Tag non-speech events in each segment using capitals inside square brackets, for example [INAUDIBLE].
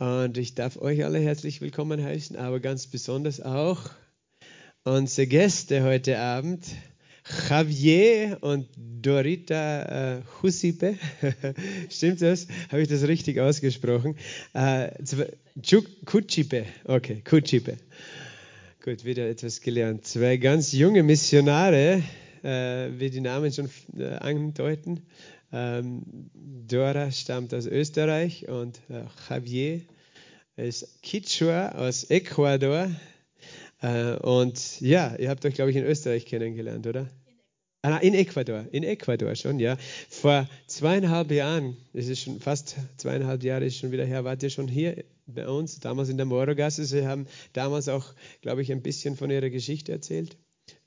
Und ich darf euch alle herzlich willkommen heißen, aber ganz besonders auch unsere Gäste heute Abend, Javier und Dorita äh, Husipe. [LAUGHS] Stimmt das? Habe ich das richtig ausgesprochen? Äh, Kutschipe. Okay, Kutschipe. Gut, wieder etwas gelernt. Zwei ganz junge Missionare, äh, wie die Namen schon äh, andeuten. Ähm, Dora stammt aus Österreich und äh, Javier ist Quichua aus Ecuador. Äh, und ja, ihr habt euch, glaube ich, in Österreich kennengelernt, oder? Ah, in Ecuador, in Ecuador schon, ja. Vor zweieinhalb Jahren, es ist schon fast zweieinhalb Jahre ist schon wieder her, wart ihr schon hier bei uns, damals in der Morogasse. Sie haben damals auch, glaube ich, ein bisschen von ihrer Geschichte erzählt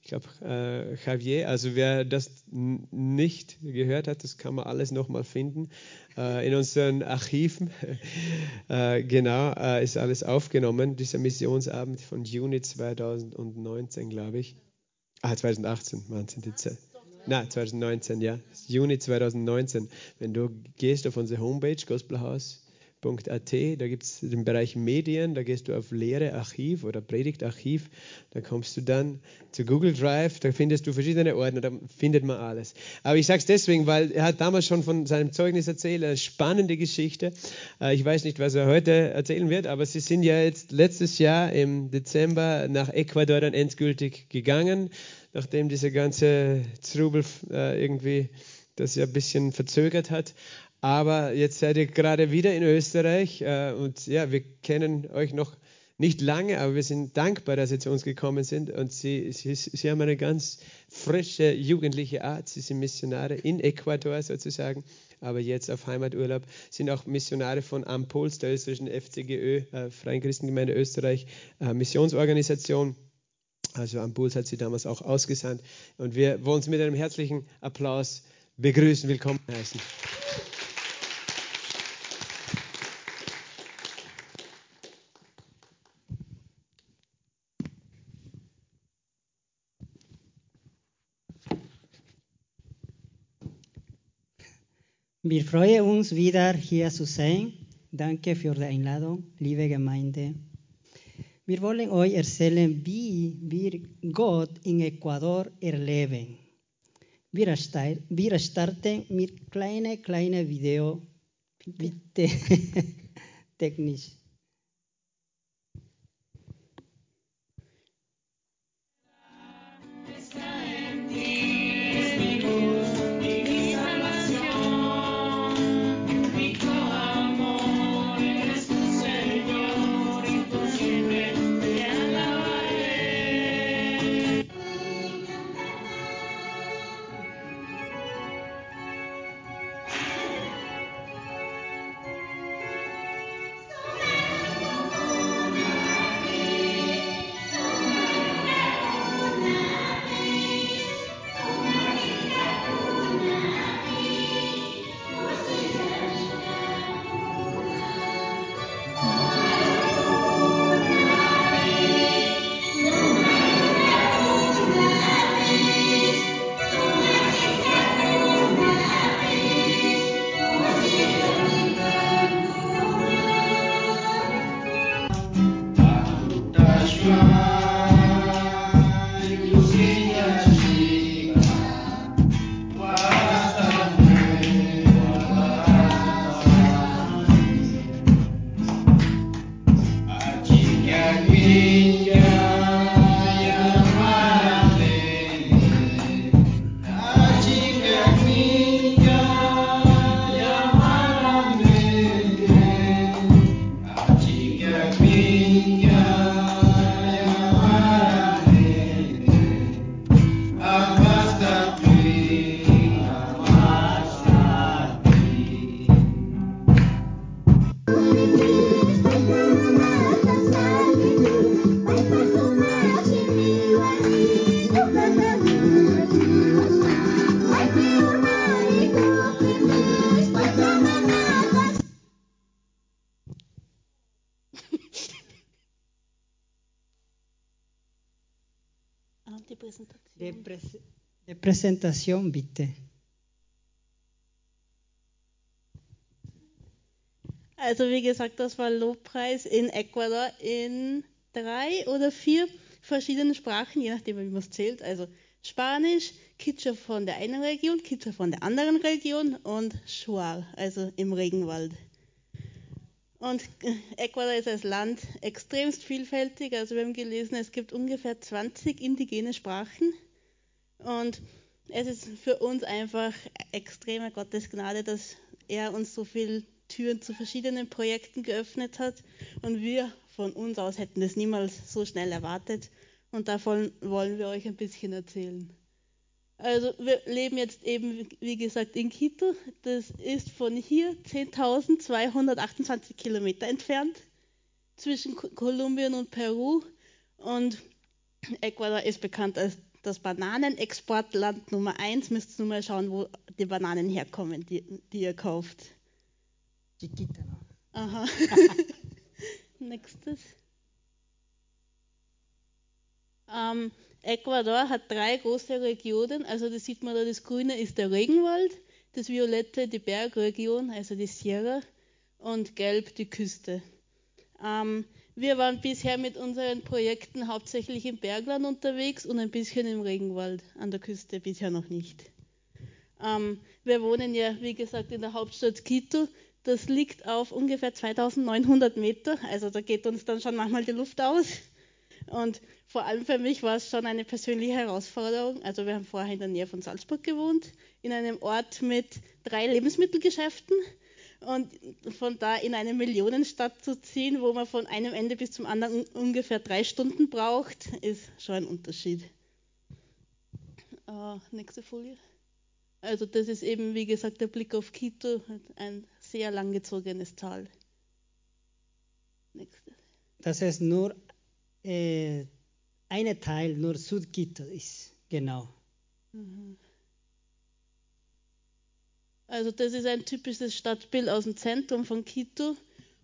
ich glaube, äh, Javier, also wer das nicht gehört hat, das kann man alles nochmal finden äh, in unseren Archiven. [LAUGHS] äh, genau, äh, ist alles aufgenommen, dieser Missionsabend von Juni 2019, glaube ich. Ah, 2018, Wahnsinn, die Zeit. Na, 2019, ja. Juni 2019. Wenn du gehst auf unsere Homepage, Gospelhaus, da gibt es den Bereich Medien, da gehst du auf Lehre Archiv oder Predigtarchiv, da kommst du dann zu Google Drive, da findest du verschiedene Ordner, da findet man alles. Aber ich sage es deswegen, weil er hat damals schon von seinem Zeugnis erzählt, eine spannende Geschichte. Äh, ich weiß nicht, was er heute erzählen wird, aber sie sind ja jetzt letztes Jahr im Dezember nach Ecuador dann endgültig gegangen, nachdem dieser ganze Trubel äh, irgendwie das ja ein bisschen verzögert hat. Aber jetzt seid ihr gerade wieder in Österreich äh, und ja, wir kennen euch noch nicht lange, aber wir sind dankbar, dass ihr zu uns gekommen sind und sie, sie, sie haben eine ganz frische, jugendliche Art. Sie sind Missionare in Ecuador sozusagen, aber jetzt auf Heimaturlaub, sind auch Missionare von Ampuls, der österreichischen FCGÖ, äh, Freien Christengemeinde Österreich, äh, Missionsorganisation. Also Ampuls hat sie damals auch ausgesandt und wir wollen sie mit einem herzlichen Applaus begrüßen, willkommen heißen. Wir freuen uns wieder hier zu sein. Danke für die Einladung, liebe Gemeinde. Wir wollen euch erzählen, wie wir Gott in Ecuador erleben. Wir starten mit kleinen, kleinen Video, bitte [LAUGHS] technisch. Präsentation bitte. Also wie gesagt, das war Lobpreis in Ecuador in drei oder vier verschiedenen Sprachen, je nachdem, wie man es zählt. Also Spanisch, Kitscher von der einen Region, Kitscher von der anderen Region und Shuar, also im Regenwald. Und Ecuador ist als Land extremst vielfältig. Also wir haben gelesen, es gibt ungefähr 20 indigene Sprachen. Und es ist für uns einfach extreme Gottesgnade, dass er uns so viele Türen zu verschiedenen Projekten geöffnet hat. Und wir von uns aus hätten das niemals so schnell erwartet. Und davon wollen wir euch ein bisschen erzählen. Also wir leben jetzt eben, wie gesagt, in Quito. Das ist von hier 10.228 Kilometer entfernt zwischen Kolumbien und Peru. Und Ecuador ist bekannt als das Bananenexportland Nummer 1. Müsst ihr nur mal schauen, wo die Bananen herkommen, die, die ihr kauft. Chiquita. Aha. [LAUGHS] Nächstes. Ähm, Ecuador hat drei große Regionen, also das sieht man da, das Grüne ist der Regenwald, das Violette die Bergregion, also die Sierra und Gelb die Küste. Ähm, wir waren bisher mit unseren Projekten hauptsächlich im Bergland unterwegs und ein bisschen im Regenwald, an der Küste bisher noch nicht. Ähm, wir wohnen ja, wie gesagt, in der Hauptstadt Quito. Das liegt auf ungefähr 2900 Meter, also da geht uns dann schon manchmal die Luft aus. Und vor allem für mich war es schon eine persönliche Herausforderung. Also wir haben vorher in der Nähe von Salzburg gewohnt, in einem Ort mit drei Lebensmittelgeschäften. Und von da in eine Millionenstadt zu ziehen, wo man von einem Ende bis zum anderen ungefähr drei Stunden braucht, ist schon ein Unterschied. Uh, nächste Folie. Also das ist eben, wie gesagt, der Blick auf Quito, ein sehr langgezogenes Tal. Nächste. Das ist nur äh, ein Teil, nur Südquito ist, genau. Mhm. Also das ist ein typisches Stadtbild aus dem Zentrum von Quito.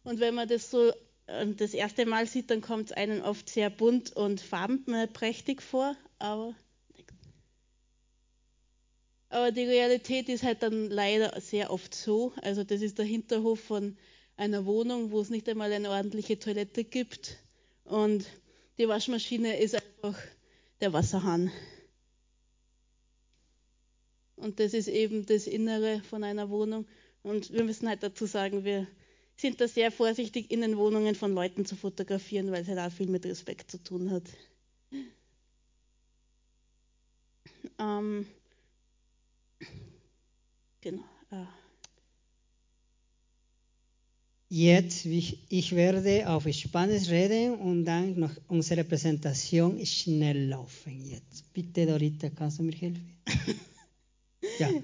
Und wenn man das so äh, das erste Mal sieht, dann kommt es einem oft sehr bunt und farbenprächtig vor. Aber, aber die Realität ist halt dann leider sehr oft so. Also das ist der Hinterhof von einer Wohnung, wo es nicht einmal eine ordentliche Toilette gibt. Und die Waschmaschine ist einfach der Wasserhahn. Und das ist eben das Innere von einer Wohnung. Und wir müssen halt dazu sagen, wir sind da sehr vorsichtig, in den Wohnungen von Leuten zu fotografieren, weil es halt auch viel mit Respekt zu tun hat. Ähm, genau. Ah. Jetzt, ich werde auf Spanisch reden und dann noch unsere Präsentation schnell laufen. Jetzt, bitte Dorita, kannst du mir helfen? [LAUGHS] ya.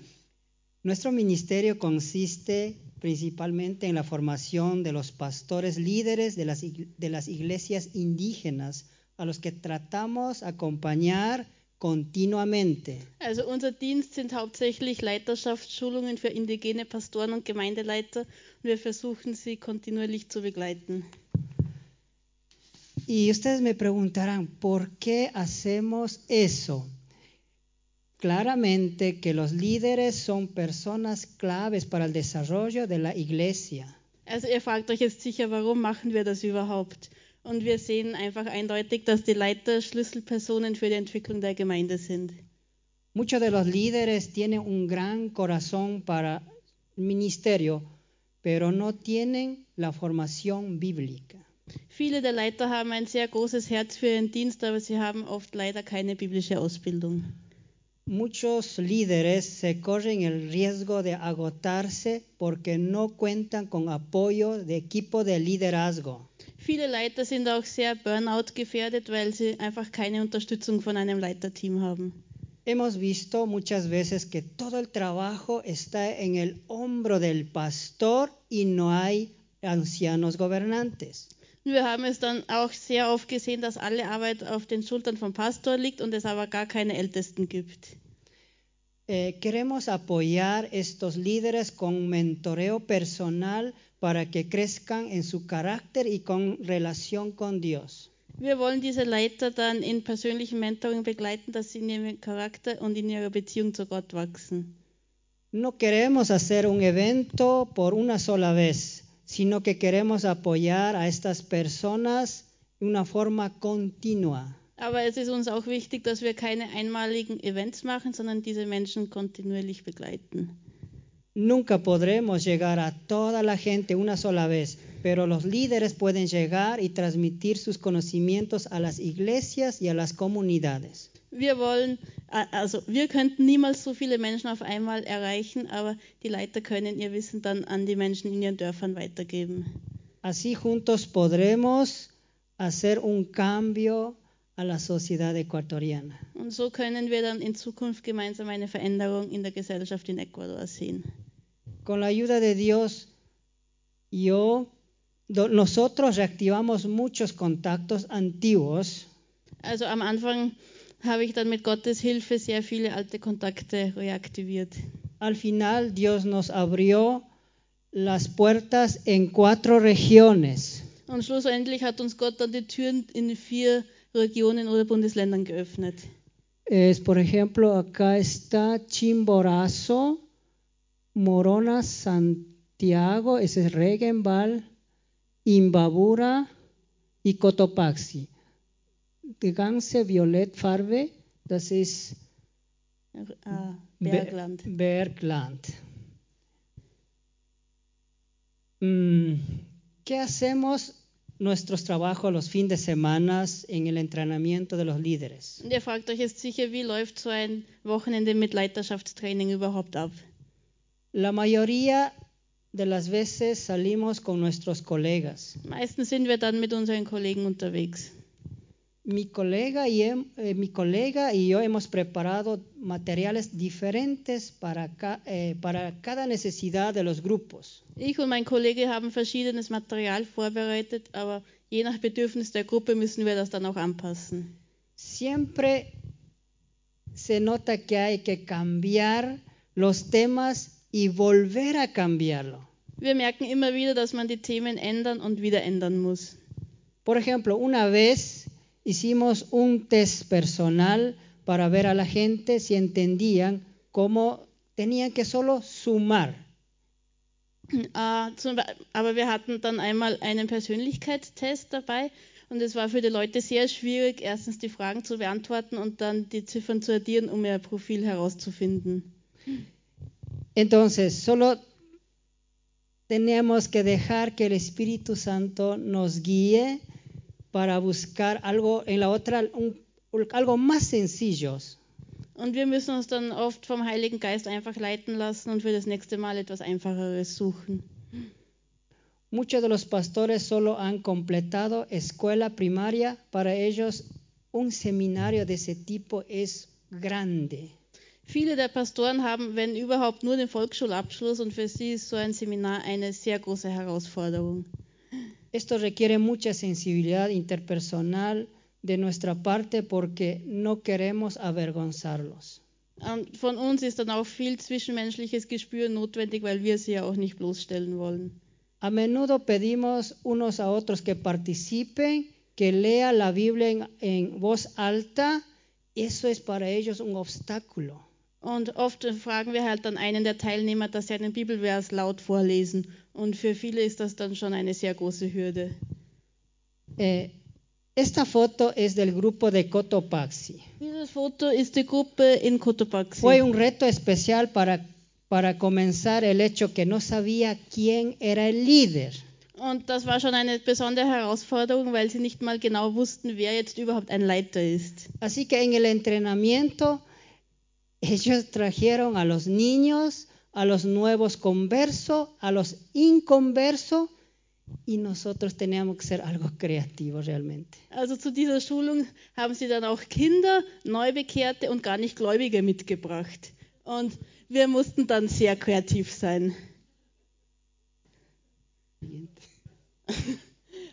Nuestro ministerio consiste principalmente en la formación de los pastores líderes de las, de las iglesias indígenas a los que tratamos acompañar continuamente. Also unser Dienst sind hauptsächlich Leiterschaftsschulungen für indigene Pastoren und Gemeindeleiter und wir versuchen sie kontinuierlich zu begleiten. Y ustedes me preguntarán, ¿por qué hacemos eso? Claramente que los líderes son personas claves para el desarrollo de la iglesia. Also ihr fragt euch jetzt sicher, warum machen wir das überhaupt? Und wir sehen einfach eindeutig, dass die Leiter Schlüsselpersonen für die Entwicklung der Gemeinde sind. Muchos de los líderes tienen un gran corazón para el ministerio, pero no tienen la formación bíblica. Viele der Leiter haben ein sehr großes Herz für ihren Dienst, aber sie haben oft leider keine biblische Ausbildung. Muchos líderes se corren el riesgo de agotarse porque no cuentan con apoyo de equipo de liderazgo. Viele Leiter sind auch sehr Burnout gefährdet, weil sie einfach keine Unterstützung von einem Leiterteam haben. Hemos visto muchas veces que todo el trabajo está en el hombro del pastor y no hay ancianos gobernantes. Wir haben es dann auch sehr oft gesehen, dass alle Arbeit auf den Schultern vom Pastor liegt und es aber gar keine Ältesten gibt. Eh, queremos apoyar estos líderes con mentoreo personal para que crezcan en su carácter y con relación con Dios. Wir wollen diese Leiter dann in persönlichem Mentoring begleiten, dass sie in ihrem Charakter und in ihrer Beziehung zu Gott wachsen. No queremos hacer un evento por una sola vez, sino que queremos apoyar a estas personas de una forma continua. Aber es ist uns auch wichtig, dass wir keine einmaligen Events machen, sondern diese Menschen kontinuierlich begleiten. Nunca podremos llegar a toda la gente una sola vez, pero los líderes pueden llegar y transmitir sus conocimientos a las iglesias y a las comunidades. Wir wollen, also wir könnten niemals so viele Menschen auf einmal erreichen, aber die Leiter können ihr Wissen dann an die Menschen in ihren Dörfern weitergeben. Así juntos podremos hacer un cambio a la sociedad ecuatoriana. Und so können wir dann in Zukunft gemeinsam eine Veränderung in der Gesellschaft in Ecuador sehen. Con la ayuda de Dios, yo, nosotros reactivamos muchos contactos antiguos Also am Anfang habe ich dann mit Gottes Hilfe sehr viele alte Kontakte reaktiviert. Al final Dios nos abrió las puertas en cuatro regiones. Und schlussendlich hat uns Gott dann die Türen in vier Regionen oder Bundesländern geöffnet. Es, por ejemplo, acá está Chimborazo, Morona, Santiago, ese es Regenbal, Imbabura y Cotopaxi. Die ganze Violet Farbe, das ist Be- Bergland. Bergland. Mm, ¿Qué hacemos nuestros trabajos los fines de semana en el entrenamiento de los líderes? Und ihr fragt euch jetzt sicher, wie läuft so ein Wochenende mit Leiterschaftstraining überhaupt ab? La mayoría de las veces salimos con nuestros colegas. Meistens sind wir dann mit unseren Kollegen unterwegs. Mi colega, y eh, mi colega y yo hemos preparado materiales diferentes para, ca- eh, para cada necesidad de los grupos. Ich und mein Kollege haben verschiedenes Material vorbereitet, aber je nach Bedürfnis der Gruppe müssen wir das dann auch anpassen. Siempre se nota que hay que cambiar los temas y volver a cambiarlo. Wir merken immer wieder, dass man die Themen ändern und wieder ändern muss. Por ejemplo, una vez hicimos un test personal para ver a la gente si entendían cómo tenían que solo sumar. Äh, [CLEARS THROAT] zum, Be- aber wir hatten dann einmal einen Persönlichkeitstest dabei und es war für die Leute sehr schwierig, erstens die Fragen zu beantworten und dann die Ziffern zu addieren, um ihr Profil herauszufinden. Entonces, solo tenemos que dejar que el Espíritu Santo nos guíe para buscar algo en la otra, un- algo más sencillo. Und wir müssen uns dann oft vom Heiligen Geist einfach leiten lassen und für das nächste Mal etwas Einfacheres suchen. Muchos de los pastores solo han completado escuela primaria. Para ellos, un seminario de ese tipo es grande. Viele der Pastoren haben, wenn überhaupt, nur den Volksschulabschluss und für sie ist so ein Seminar eine sehr große Herausforderung. Esto requiere mucha sensibilidad interpersonal de nuestra parte porque no queremos avergonzarlos. Und von uns ist dann auch viel zwischenmenschliches Gespür notwendig, weil wir sie ja auch nicht bloßstellen wollen. A menudo pedimos unos a otros que participen, que lea la Biblia en, en voz alta. Eso es para ellos un obstáculo. Und oft fragen wir halt dann einen der Teilnehmer, dass sie einen Bibelvers laut vorlesen. Und für viele ist das dann schon eine sehr große Hürde. Eh, esta foto es del grupo de Cotopaxi. Dieses Foto ist die Gruppe in Cotopaxi. Fue un reto especial para, para comenzar el hecho que no sabía quién era el líder. Und das war schon eine besondere Herausforderung, weil sie nicht mal genau wussten, wer jetzt überhaupt ein Leiter ist. Así que en el entrenamiento ellos trajeron a los niños, a los nuevos conversos, a los inconversos y nosotros teníamos que ser algo creativos realmente. Also zu dieser Schulung haben sie dann auch Kinder, Neubekehrte und gar nicht Gläubige mitgebracht. Und wir mussten dann sehr kreativ sein.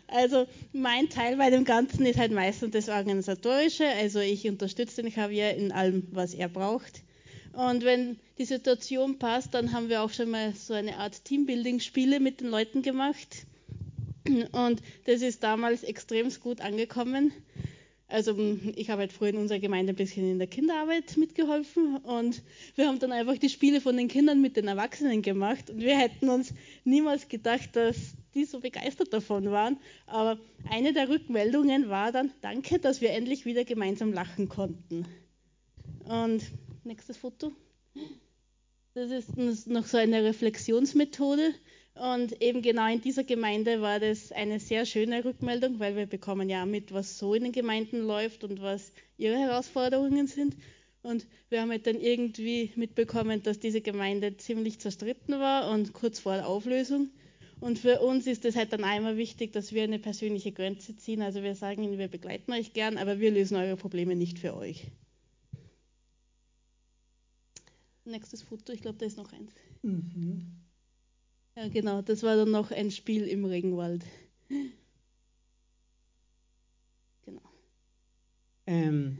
Also mein Teil bei dem Ganzen ist halt meistens das Organisatorische. Also ich unterstütze den Javier in allem, was er braucht. Und wenn die Situation passt, dann haben wir auch schon mal so eine Art Teambuilding-Spiele mit den Leuten gemacht. Und das ist damals extrem gut angekommen. Also ich habe halt früher in unserer Gemeinde ein bisschen in der Kinderarbeit mitgeholfen und wir haben dann einfach die Spiele von den Kindern mit den Erwachsenen gemacht und wir hätten uns niemals gedacht, dass die so begeistert davon waren. Aber eine der Rückmeldungen war dann, danke, dass wir endlich wieder gemeinsam lachen konnten. Und nächstes Foto. Das ist noch so eine Reflexionsmethode. Und eben genau in dieser Gemeinde war das eine sehr schöne Rückmeldung, weil wir bekommen ja mit, was so in den Gemeinden läuft und was ihre Herausforderungen sind. Und wir haben halt dann irgendwie mitbekommen, dass diese Gemeinde ziemlich zerstritten war und kurz vor der Auflösung. Und für uns ist es halt dann einmal wichtig, dass wir eine persönliche Grenze ziehen. Also wir sagen ihnen, wir begleiten euch gern, aber wir lösen eure Probleme nicht für euch. Nächstes Foto, ich glaube, da ist noch eins. Mhm. Ja, genau, das war dann noch ein Spiel im Regenwald. Genau. Ähm,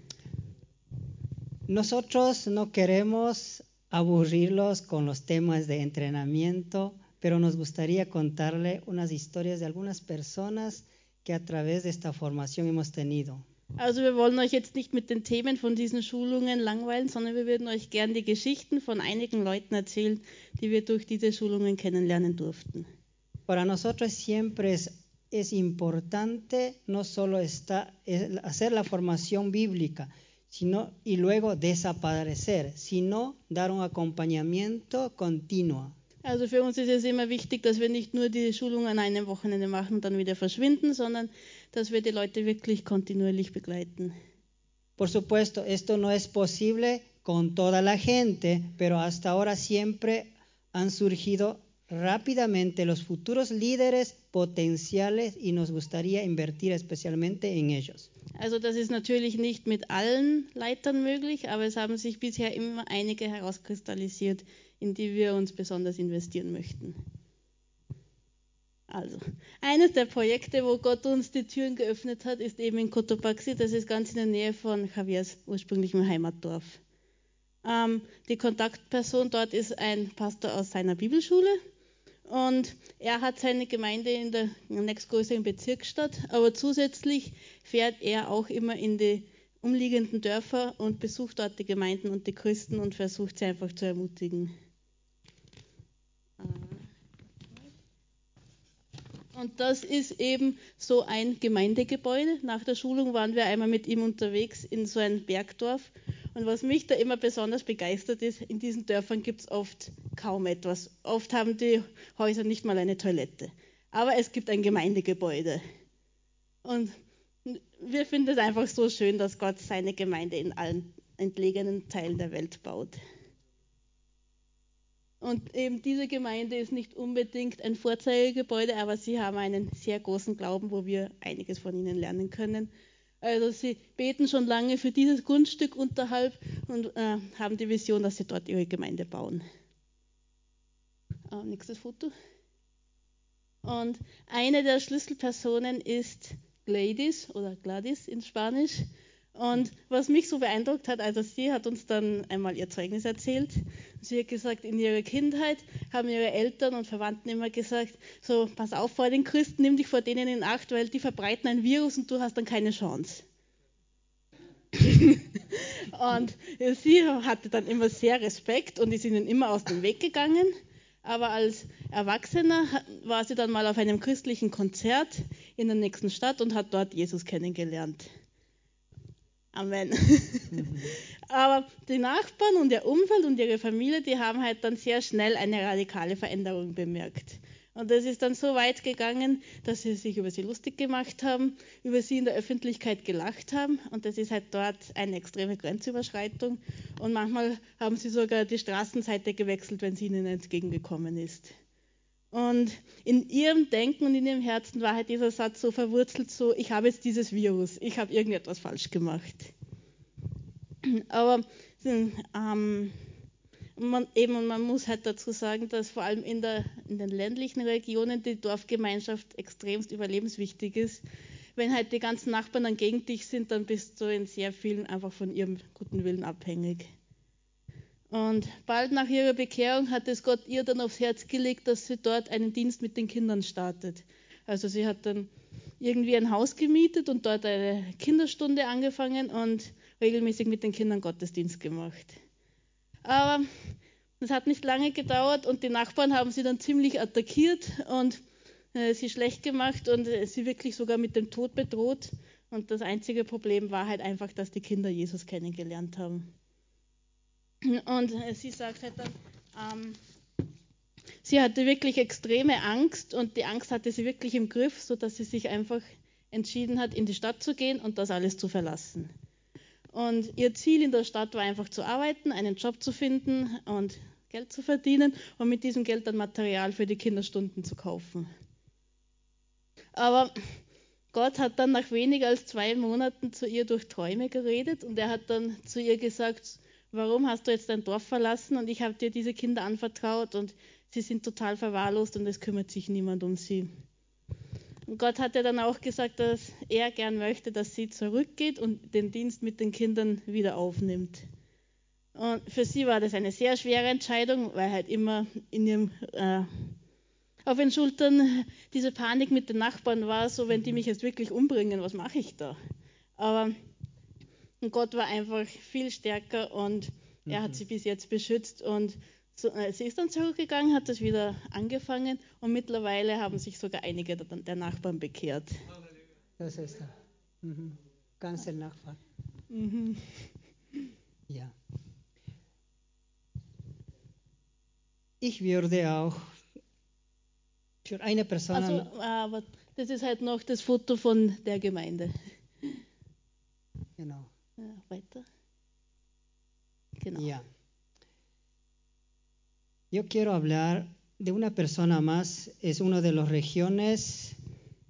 nosotros no queremos aburrirlos con los temas de entrenamiento, pero nos gustaría contarle unas historias de algunas personas que a través de esta formación hemos tenido. Also wir wollen euch jetzt nicht mit den Themen von diesen Schulungen langweilen, sondern wir würden euch gern die Geschichten von einigen Leuten erzählen, die wir durch diese Schulungen kennenlernen durften. Para nosotros siempre es, es importante no solo está, hacer la formación bíblica sino, y luego desaparecer, sino dar un acompañamiento continuo. Also für uns ist es immer wichtig, dass wir nicht nur die Schulung an einem Wochenende machen und dann wieder verschwinden, sondern dass wir die Leute wirklich kontinuierlich begleiten. Por supuesto, esto no es posible con toda la gente, pero hasta ahora siempre han surgido rápidamente los futuros líderes potenciales y nos gustaría invertir especialmente en ellos. Also das ist natürlich nicht mit allen Leitern möglich, aber es haben sich bisher immer einige herauskristallisiert, in die wir uns besonders investieren möchten. Also, eines der Projekte, wo Gott uns die Türen geöffnet hat, ist eben in Cotopaxi. Das ist ganz in der Nähe von Javiers ursprünglichem Heimatdorf. Ähm, die Kontaktperson dort ist ein Pastor aus seiner Bibelschule und er hat seine Gemeinde in der nächstgrößeren Bezirksstadt, aber zusätzlich fährt er auch immer in die umliegenden Dörfer und besucht dort die Gemeinden und die Christen und versucht sie einfach zu ermutigen. Und das ist eben so ein Gemeindegebäude. Nach der Schulung waren wir einmal mit ihm unterwegs in so ein Bergdorf. Und was mich da immer besonders begeistert ist, in diesen Dörfern gibt es oft kaum etwas. Oft haben die Häuser nicht mal eine Toilette. Aber es gibt ein Gemeindegebäude. Und wir finden es einfach so schön, dass Gott seine Gemeinde in allen entlegenen Teilen der Welt baut. Und eben diese Gemeinde ist nicht unbedingt ein Vorzeigegebäude, aber sie haben einen sehr großen Glauben, wo wir einiges von ihnen lernen können. Also sie beten schon lange für dieses Grundstück unterhalb und äh, haben die Vision, dass sie dort ihre Gemeinde bauen. Äh, nächstes Foto. Und eine der Schlüsselpersonen ist Gladys oder Gladys in Spanisch. Und was mich so beeindruckt hat, also sie hat uns dann einmal ihr Zeugnis erzählt. Sie hat gesagt, in ihrer Kindheit haben ihre Eltern und Verwandten immer gesagt, so pass auf vor den Christen, nimm dich vor denen in Acht, weil die verbreiten ein Virus und du hast dann keine Chance. [LAUGHS] und sie hatte dann immer sehr Respekt und ist ihnen immer aus dem Weg gegangen. Aber als Erwachsener war sie dann mal auf einem christlichen Konzert in der nächsten Stadt und hat dort Jesus kennengelernt. Amen. Mhm. [LAUGHS] Aber die Nachbarn und ihr Umfeld und ihre Familie, die haben halt dann sehr schnell eine radikale Veränderung bemerkt. Und das ist dann so weit gegangen, dass sie sich über sie lustig gemacht haben, über sie in der Öffentlichkeit gelacht haben. Und das ist halt dort eine extreme Grenzüberschreitung. Und manchmal haben sie sogar die Straßenseite gewechselt, wenn sie ihnen entgegengekommen ist. Und in ihrem Denken und in ihrem Herzen war halt dieser Satz so verwurzelt, so, ich habe jetzt dieses Virus, ich habe irgendetwas falsch gemacht. Aber ähm, man, eben, man muss halt dazu sagen, dass vor allem in, der, in den ländlichen Regionen die Dorfgemeinschaft extremst überlebenswichtig ist. Wenn halt die ganzen Nachbarn dann gegen dich sind, dann bist du in sehr vielen einfach von ihrem guten Willen abhängig. Und bald nach ihrer Bekehrung hat es Gott ihr dann aufs Herz gelegt, dass sie dort einen Dienst mit den Kindern startet. Also sie hat dann irgendwie ein Haus gemietet und dort eine Kinderstunde angefangen und regelmäßig mit den Kindern Gottesdienst gemacht. Aber es hat nicht lange gedauert und die Nachbarn haben sie dann ziemlich attackiert und äh, sie schlecht gemacht und äh, sie wirklich sogar mit dem Tod bedroht. Und das einzige Problem war halt einfach, dass die Kinder Jesus kennengelernt haben. Und sie sagt halt dann, ähm, sie hatte wirklich extreme Angst und die Angst hatte sie wirklich im Griff, sodass sie sich einfach entschieden hat, in die Stadt zu gehen und das alles zu verlassen. Und ihr Ziel in der Stadt war einfach zu arbeiten, einen Job zu finden und Geld zu verdienen und mit diesem Geld dann Material für die Kinderstunden zu kaufen. Aber Gott hat dann nach weniger als zwei Monaten zu ihr durch Träume geredet und er hat dann zu ihr gesagt, warum hast du jetzt dein Dorf verlassen und ich habe dir diese Kinder anvertraut und sie sind total verwahrlost und es kümmert sich niemand um sie. Und Gott hat ja dann auch gesagt, dass er gern möchte, dass sie zurückgeht und den Dienst mit den Kindern wieder aufnimmt. Und für sie war das eine sehr schwere Entscheidung, weil halt immer in ihrem, äh, auf den Schultern diese Panik mit den Nachbarn war, so wenn die mich jetzt wirklich umbringen, was mache ich da? Aber Gott war einfach viel stärker und er hat sie bis jetzt beschützt und so, äh, sie ist dann zurückgegangen, hat das wieder angefangen und mittlerweile haben sich sogar einige der, der Nachbarn bekehrt. Das ist er. Mhm. Ganz der Nachbar. Mhm. Ja. Ich würde auch für eine Person. Also, aber das ist halt noch das Foto von der Gemeinde. genau. Weiter. Ya. Yo quiero hablar de una persona más, es una de las regiones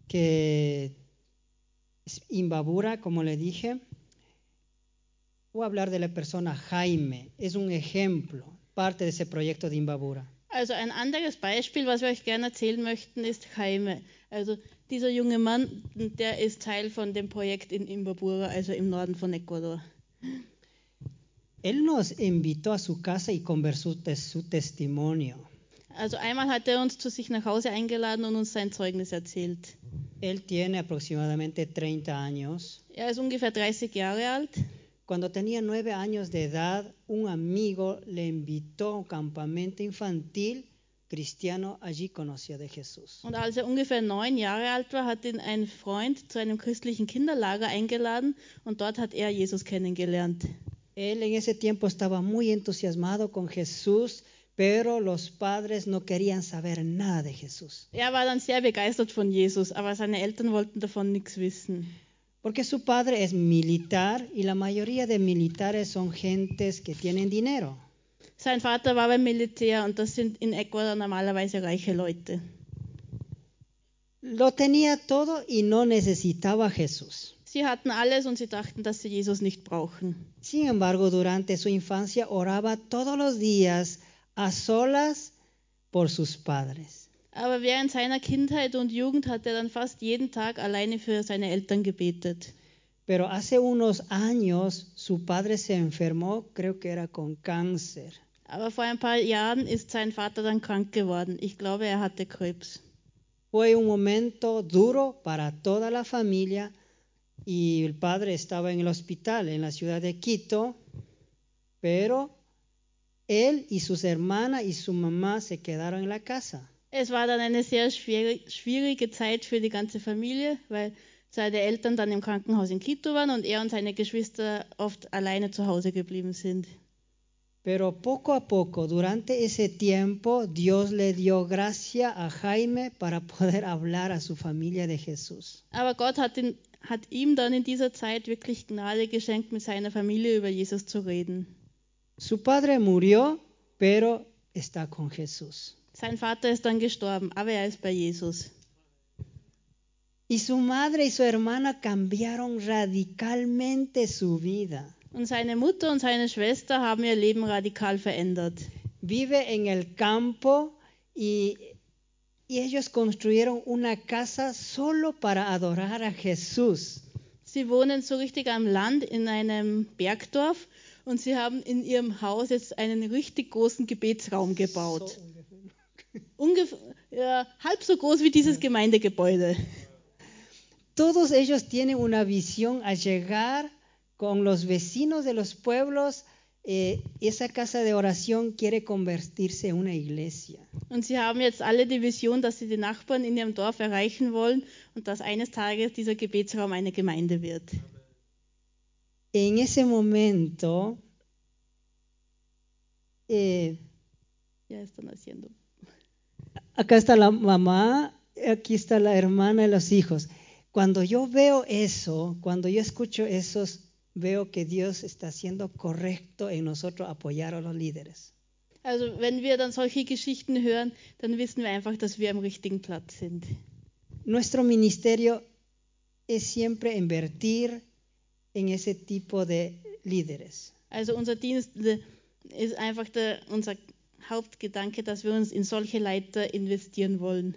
que es Imbabura, como le dije. Voy a hablar de la persona Jaime, es un ejemplo, parte de ese proyecto de Imbabura. Also ein anderes Beispiel, was wir euch gerne erzählen möchten, ist Jaime. Also dieser junge Mann, der ist Teil von dem Projekt in Imbabura, also im Norden von Ecuador. Él nos invitó a su casa y conversó de su testimonio. Also einmal hat er uns zu sich nach Hause eingeladen und uns sein Zeugnis erzählt. Él tiene aproximadamente 30 años. Er ist ungefähr 30 Jahre alt. Cuando tenía nueve años de edad, un amigo le invitó a un campamento infantil cristiano. Allí conoció de Jesús. Und als er ungefähr neun Jahre alt war, hat ihn ein Freund zu einem christlichen Kinderlager eingeladen und dort hat er Jesus kennengelernt. Él en ese tiempo estaba muy entusiasmado con Jesús, pero los padres no querían saber nada de Jesús. Er war dann sehr begeistert von Jesus, aber seine Eltern wollten davon nichts wissen. Porque su padre es militar y la mayoría de militares son gentes que tienen dinero. Sein Vater war beim Militär und das sind in Ecuador normalerweise reiche Leute. Lo tenía todo y no necesitaba a Jesús. Sie hatten alles und sie dachten, dass sie Jesus nicht brauchen. Sin embargo, durante su infancia oraba todos los días a solas por sus padres. Aber während seiner Kindheit und Jugend hat er dann fast jeden Tag alleine für seine Eltern gebetet. Pero hace unos años su padre se enfermó, creo que era con cáncer. Aber vor ein paar Jahren ist sein Vater dann krank geworden. Ich glaube, er hatte Krebs. Fue un momento duro para toda la familia y el padre estaba en el hospital en la ciudad de Quito, pero él y sus hermanas y su mamá se quedaron en la casa. Es war dann eine sehr schwierig, schwierige Zeit für die ganze Familie, weil seine Eltern dann im Krankenhaus in Quito waren und er und seine Geschwister oft alleine zu Hause geblieben sind. Pero poco a poco, durante ese tiempo, Dios le dio gracia a Jaime para poder hablar a su familia de Jesús. Aber Gott hat, ihn, hat ihm dann in dieser Zeit wirklich Gnade geschenkt, mit seiner Familie über Jesus zu reden. Su padre murió, pero está con Jesús. Sein Vater ist dann gestorben, aber er ist bei Jesus. Y su madre y su hermana cambiaron radicalmente su vida. Und seine Mutter und seine Schwester haben ihr Leben radikal verändert. Vive en el campo y, y ellos construyeron una casa solo para adorar a Jesús. Sie wohnen so richtig am Land in einem Bergdorf und sie haben in ihrem Haus jetzt einen richtig großen Gebetsraum gebaut. Ungefähr ja, halb so groß wie dieses Gemeindegebäude. Todos ellos tienen una visión a llegar con los vecinos de los pueblos eh, esa casa de oración quiere convertirse en una iglesia. Und sie haben jetzt alle die Vision, dass sie die Nachbarn in ihrem Dorf erreichen wollen und dass eines Tages dieser Gebetsraum eine Gemeinde wird. En ese momento, eh, Ja, están haciendo. Acá está la mamá, aquí está la hermana y los hijos. Cuando yo veo eso, cuando yo escucho esos, veo que Dios está siendo correcto en nosotros apoyar a los líderes. Also wenn wir dann solche Geschichten hören, dann wissen wir einfach, dass wir am richtigen Platz sind. Nuestro ministerio es siempre invertir en ese tipo de líderes. Also unser Dienst äh, ist einfach der, unser Hauptgedanke, dass wir uns in solche Leiter investieren wollen.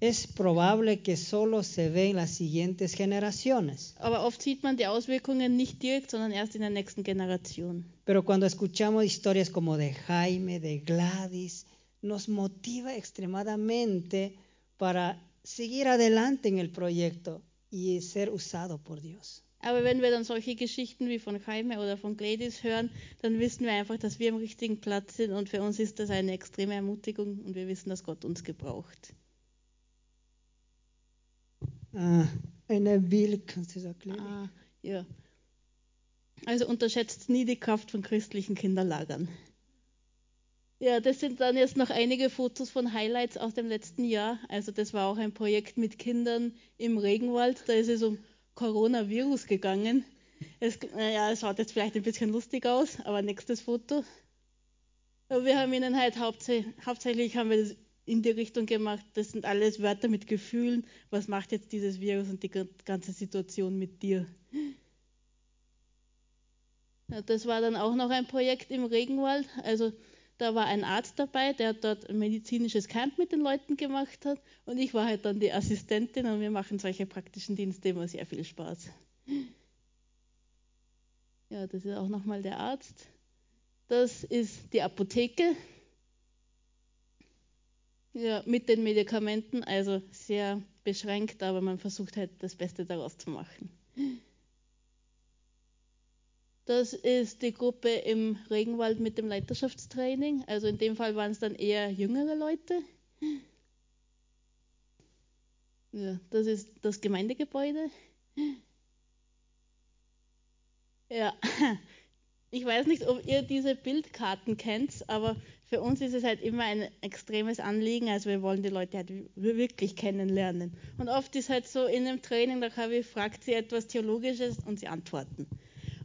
Es probable que solo se ve en las siguientes generaciones, Aber oft sieht man die Auswirkungen nicht direkt, sondern erst in der nächsten Generation. pero cuando escuchamos historias como de Jaime, de Gladys, nos motiva extremadamente para seguir adelante en el proyecto y ser usado por Dios. Aber wenn wir dann solche Geschichten wie von Jaime oder von Gladys hören, dann wissen wir einfach, dass wir am richtigen Platz sind und für uns ist das eine extreme Ermutigung und wir wissen, dass Gott uns gebraucht. Ah, eine Bild, kannst du das erklären? Ah, ja. Also unterschätzt nie die Kraft von christlichen Kinderlagern. Ja, das sind dann jetzt noch einige Fotos von Highlights aus dem letzten Jahr. Also das war auch ein Projekt mit Kindern im Regenwald. Da ist es um Coronavirus gegangen. Es, naja, es schaut jetzt vielleicht ein bisschen lustig aus, aber nächstes Foto. Wir haben ihnen halt hauptsächlich, hauptsächlich haben wir das in die Richtung gemacht, das sind alles Wörter mit Gefühlen. Was macht jetzt dieses Virus und die ganze Situation mit dir? Das war dann auch noch ein Projekt im Regenwald. Also da war ein Arzt dabei, der dort ein medizinisches Camp mit den Leuten gemacht hat. Und ich war halt dann die Assistentin und wir machen solche praktischen Dienste immer sehr viel Spaß. Ja, das ist auch nochmal der Arzt. Das ist die Apotheke. Ja, mit den Medikamenten, also sehr beschränkt, aber man versucht halt das Beste daraus zu machen. Das ist die Gruppe im Regenwald mit dem Leiterschaftstraining. Also in dem Fall waren es dann eher jüngere Leute. Ja, das ist das Gemeindegebäude. Ja, ich weiß nicht, ob ihr diese Bildkarten kennt, aber für uns ist es halt immer ein extremes Anliegen. Also wir wollen die Leute halt wirklich kennenlernen. Und oft ist halt so in einem Training, da KW fragt sie etwas Theologisches und sie antworten.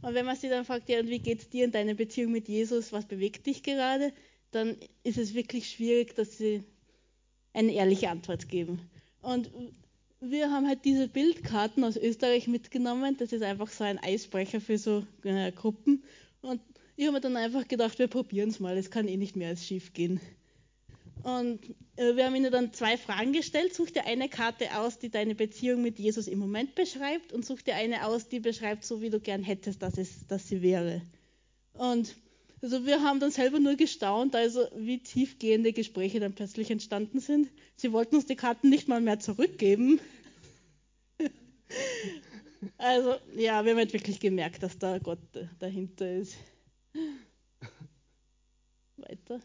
Und wenn man sie dann fragt, ja, und wie geht es dir in deiner Beziehung mit Jesus, was bewegt dich gerade, dann ist es wirklich schwierig, dass sie eine ehrliche Antwort geben. Und wir haben halt diese Bildkarten aus Österreich mitgenommen. Das ist einfach so ein Eisbrecher für so äh, Gruppen. Und ich habe mir dann einfach gedacht, wir probieren es mal. Es kann eh nicht mehr als schief gehen. Und äh, wir haben ihnen dann zwei Fragen gestellt. Such dir eine Karte aus, die deine Beziehung mit Jesus im Moment beschreibt und such dir eine aus, die beschreibt, so wie du gern hättest, dass, es, dass sie wäre. Und also wir haben dann selber nur gestaunt, also wie tiefgehende Gespräche dann plötzlich entstanden sind. Sie wollten uns die Karten nicht mal mehr zurückgeben. [LAUGHS] also ja, wir haben halt wirklich gemerkt, dass da Gott dahinter ist. Weiter.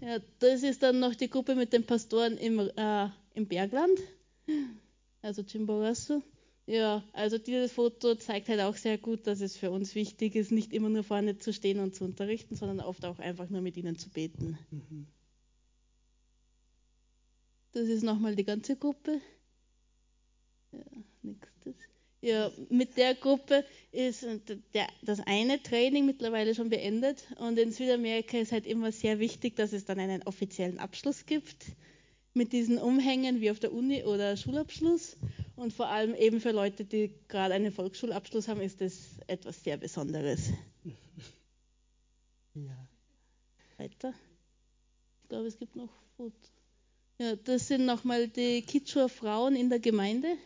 Ja, das ist dann noch die Gruppe mit den Pastoren im, äh, im Bergland, also Chimborazo. Ja, also dieses Foto zeigt halt auch sehr gut, dass es für uns wichtig ist, nicht immer nur vorne zu stehen und zu unterrichten, sondern oft auch einfach nur mit ihnen zu beten. Mhm. Das ist nochmal die ganze Gruppe. Ja, nächstes. Ja, mit der Gruppe ist der, das eine Training mittlerweile schon beendet und in Südamerika ist halt immer sehr wichtig, dass es dann einen offiziellen Abschluss gibt mit diesen Umhängen wie auf der Uni oder Schulabschluss und vor allem eben für Leute, die gerade einen Volksschulabschluss haben, ist das etwas sehr Besonderes. [LAUGHS] Ja. Weiter. Ich glaube, es gibt noch Fotos. Ja, das sind nochmal die Kitschur Frauen in der Gemeinde.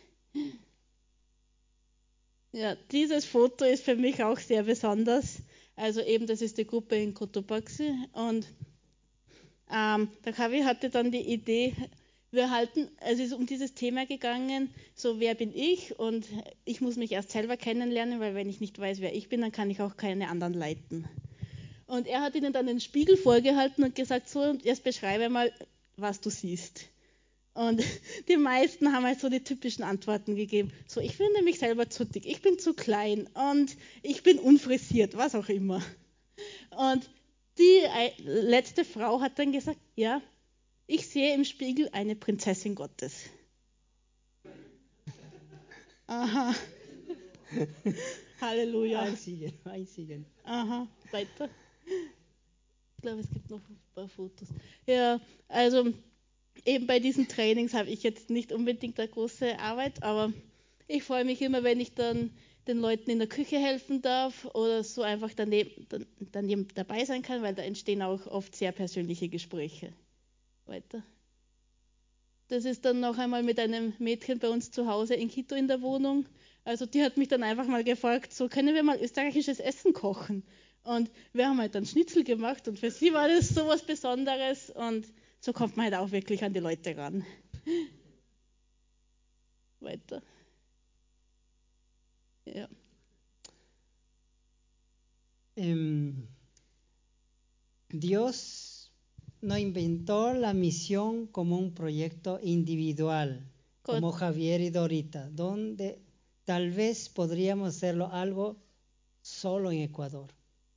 Ja, dieses Foto ist für mich auch sehr besonders. Also eben, das ist die Gruppe in Cotopaxi und ähm, der Kavi hatte dann die Idee, wir halten, es ist um dieses Thema gegangen, so wer bin ich und ich muss mich erst selber kennenlernen, weil wenn ich nicht weiß, wer ich bin, dann kann ich auch keine anderen leiten. Und er hat ihnen dann den Spiegel vorgehalten und gesagt, so, jetzt beschreibe mal, was du siehst. Und [LAUGHS] die meisten haben halt so die typischen Antworten gegeben. So, ich finde mich selber zu dick, ich bin zu klein und ich bin unfrisiert, was auch immer. Und die äh, letzte Frau hat dann gesagt, ja, ich sehe im Spiegel eine Prinzessin Gottes. [LAUGHS] Aha. Halleluja. Einzigen, einzigen. Aha, weiter. Ich glaube, es gibt noch ein paar Fotos. Ja, also eben bei diesen Trainings habe ich jetzt nicht unbedingt eine große Arbeit, aber ich freue mich immer, wenn ich dann den Leuten in der Küche helfen darf oder so einfach daneben, daneben dabei sein kann, weil da entstehen auch oft sehr persönliche Gespräche. Weiter. Das ist dann noch einmal mit einem Mädchen bei uns zu Hause in Quito in der Wohnung. Also die hat mich dann einfach mal gefragt, so können wir mal österreichisches Essen kochen? Und wir haben halt dann Schnitzel gemacht und für sie war das so was Besonderes und so kommt man halt auch wirklich an die Leute ran. [LAUGHS] Weiter. Ja. Em, Dios no inventó la misión como un proyecto individual, como Javier y Dorita, donde tal vez podríamos hacerlo algo solo en Ecuador.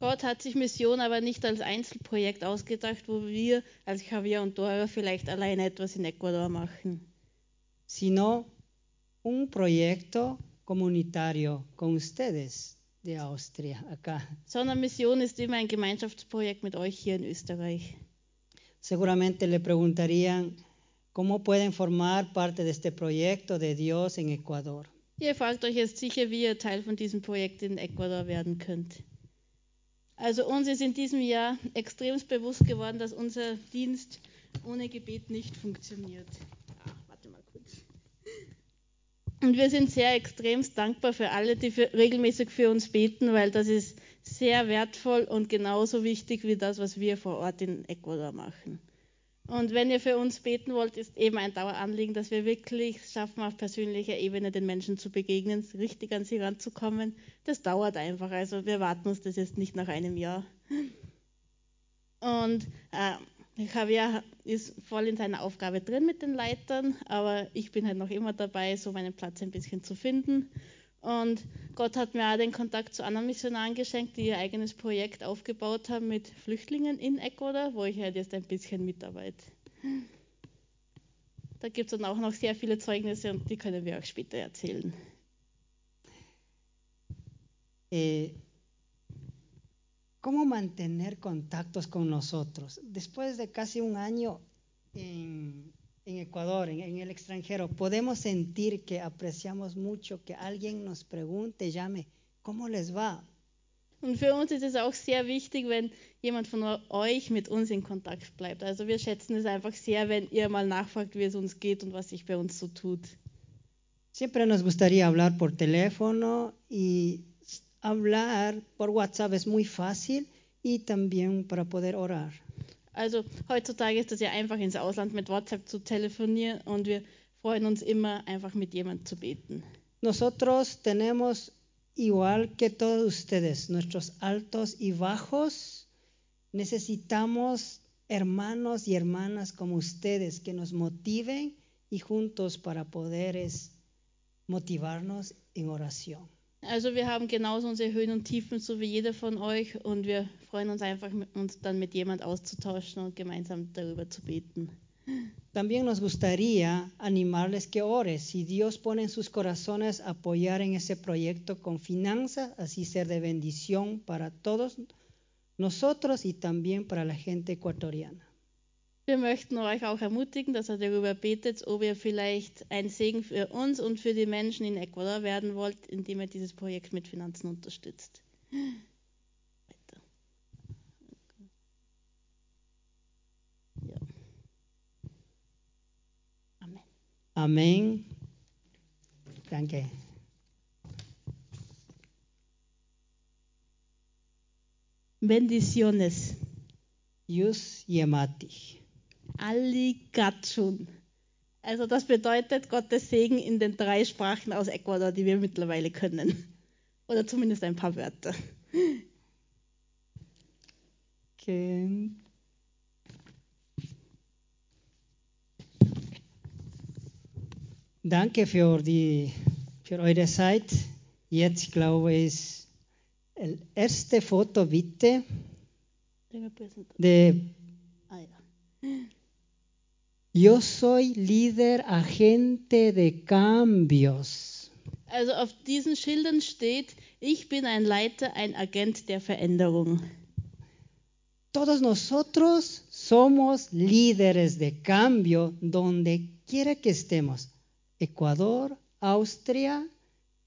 Gott hat sich Mission aber nicht als Einzelprojekt ausgedacht, wo wir als Javier und Dora vielleicht alleine etwas in Ecuador machen, sino un proyecto comunitario con ustedes de Austria acá. sondern Mission ist immer ein Gemeinschaftsprojekt mit euch hier in Österreich. Seguramente le preguntarían cómo pueden formar parte de este proyecto de Dios en Ecuador. Ihr fragt euch jetzt sicher, wie ihr Teil von diesem Projekt in Ecuador werden könnt. Also uns ist in diesem Jahr extremst bewusst geworden, dass unser Dienst ohne Gebet nicht funktioniert. Ah, warte mal kurz. Und wir sind sehr extremst dankbar für alle, die für, regelmäßig für uns beten, weil das ist sehr wertvoll und genauso wichtig wie das, was wir vor Ort in Ecuador machen. Und wenn ihr für uns beten wollt, ist eben ein Daueranliegen, dass wir wirklich schaffen, auf persönlicher Ebene den Menschen zu begegnen, richtig an sie ranzukommen. Das dauert einfach. Also wir warten uns das jetzt nicht nach einem Jahr. Und äh, Javier ist voll in seiner Aufgabe drin mit den Leitern, aber ich bin halt noch immer dabei, so meinen Platz ein bisschen zu finden. Und Gott hat mir auch den Kontakt zu anderen Missionaren geschenkt, die ihr eigenes Projekt aufgebaut haben mit Flüchtlingen in Ecuador, wo ich halt jetzt ein bisschen mitarbeite. Da gibt es dann auch noch sehr viele Zeugnisse und die können wir auch später erzählen. Eh, ¿Cómo mantener contactos con nosotros? Después de casi un año en, en Ecuador, en, en el extranjero, podemos sentir que apreciamos mucho que alguien nos pregunte, llame, ¿cómo les va? Und für uns ist es auch sehr wichtig, wenn jemand von euch mit uns in Kontakt bleibt. Also wir schätzen es einfach sehr, wenn ihr mal nachfragt, wie es uns geht und was sich bei uns so tut. Siempre nos gustaría hablar por teléfono y hablar por WhatsApp es muy fácil y también para poder orar. Also heutzutage ist es ja einfach ins Ausland mit WhatsApp zu telefonieren und wir freuen uns immer einfach mit jemandem zu beten. Nosotros tenemos, igual que todos ustedes, nuestros altos y bajos. Necesitamos hermanos y hermanas como ustedes que nos motiven y juntos para poder motivarnos en oración. Also wir haben genauso unsere Höhen und Tiefen, so wie jeder von euch und wir freuen uns einfach, uns dann mit jemand auszutauschen und gemeinsam darüber zu beten. También nos gustaría animarles que ores. Si Dios pone en sus corazones apoyar en ese proyecto con finanzas, así ser de bendición para todos nosotros y también para la gente ecuatoriana. Wir möchten euch auch ermutigen, dass ihr darüber betet, ob ihr vielleicht ein Segen für uns und für die Menschen in Ecuador werden wollt, indem ihr dieses Projekt mit Finanzen unterstützt. Ja. Amen. Amén. Danke. Bendiciones. Yus Yemati. Alligatschun. Also das bedeutet Gottes Segen in den drei Sprachen aus Ecuador, die wir mittlerweile können. Oder zumindest ein paar Wörter. que Danke für, die, für eure Zeit. Jetzt glaube ich, el erste Foto bitte de Ah, ja. Yo soy líder agente de cambios. Also auf diesen Schildern steht, ich bin ein Leiter, ein Agent der Veränderung. Todos nosotros somos líderes de cambio donde quiera que estemos. Ecuador, Austria,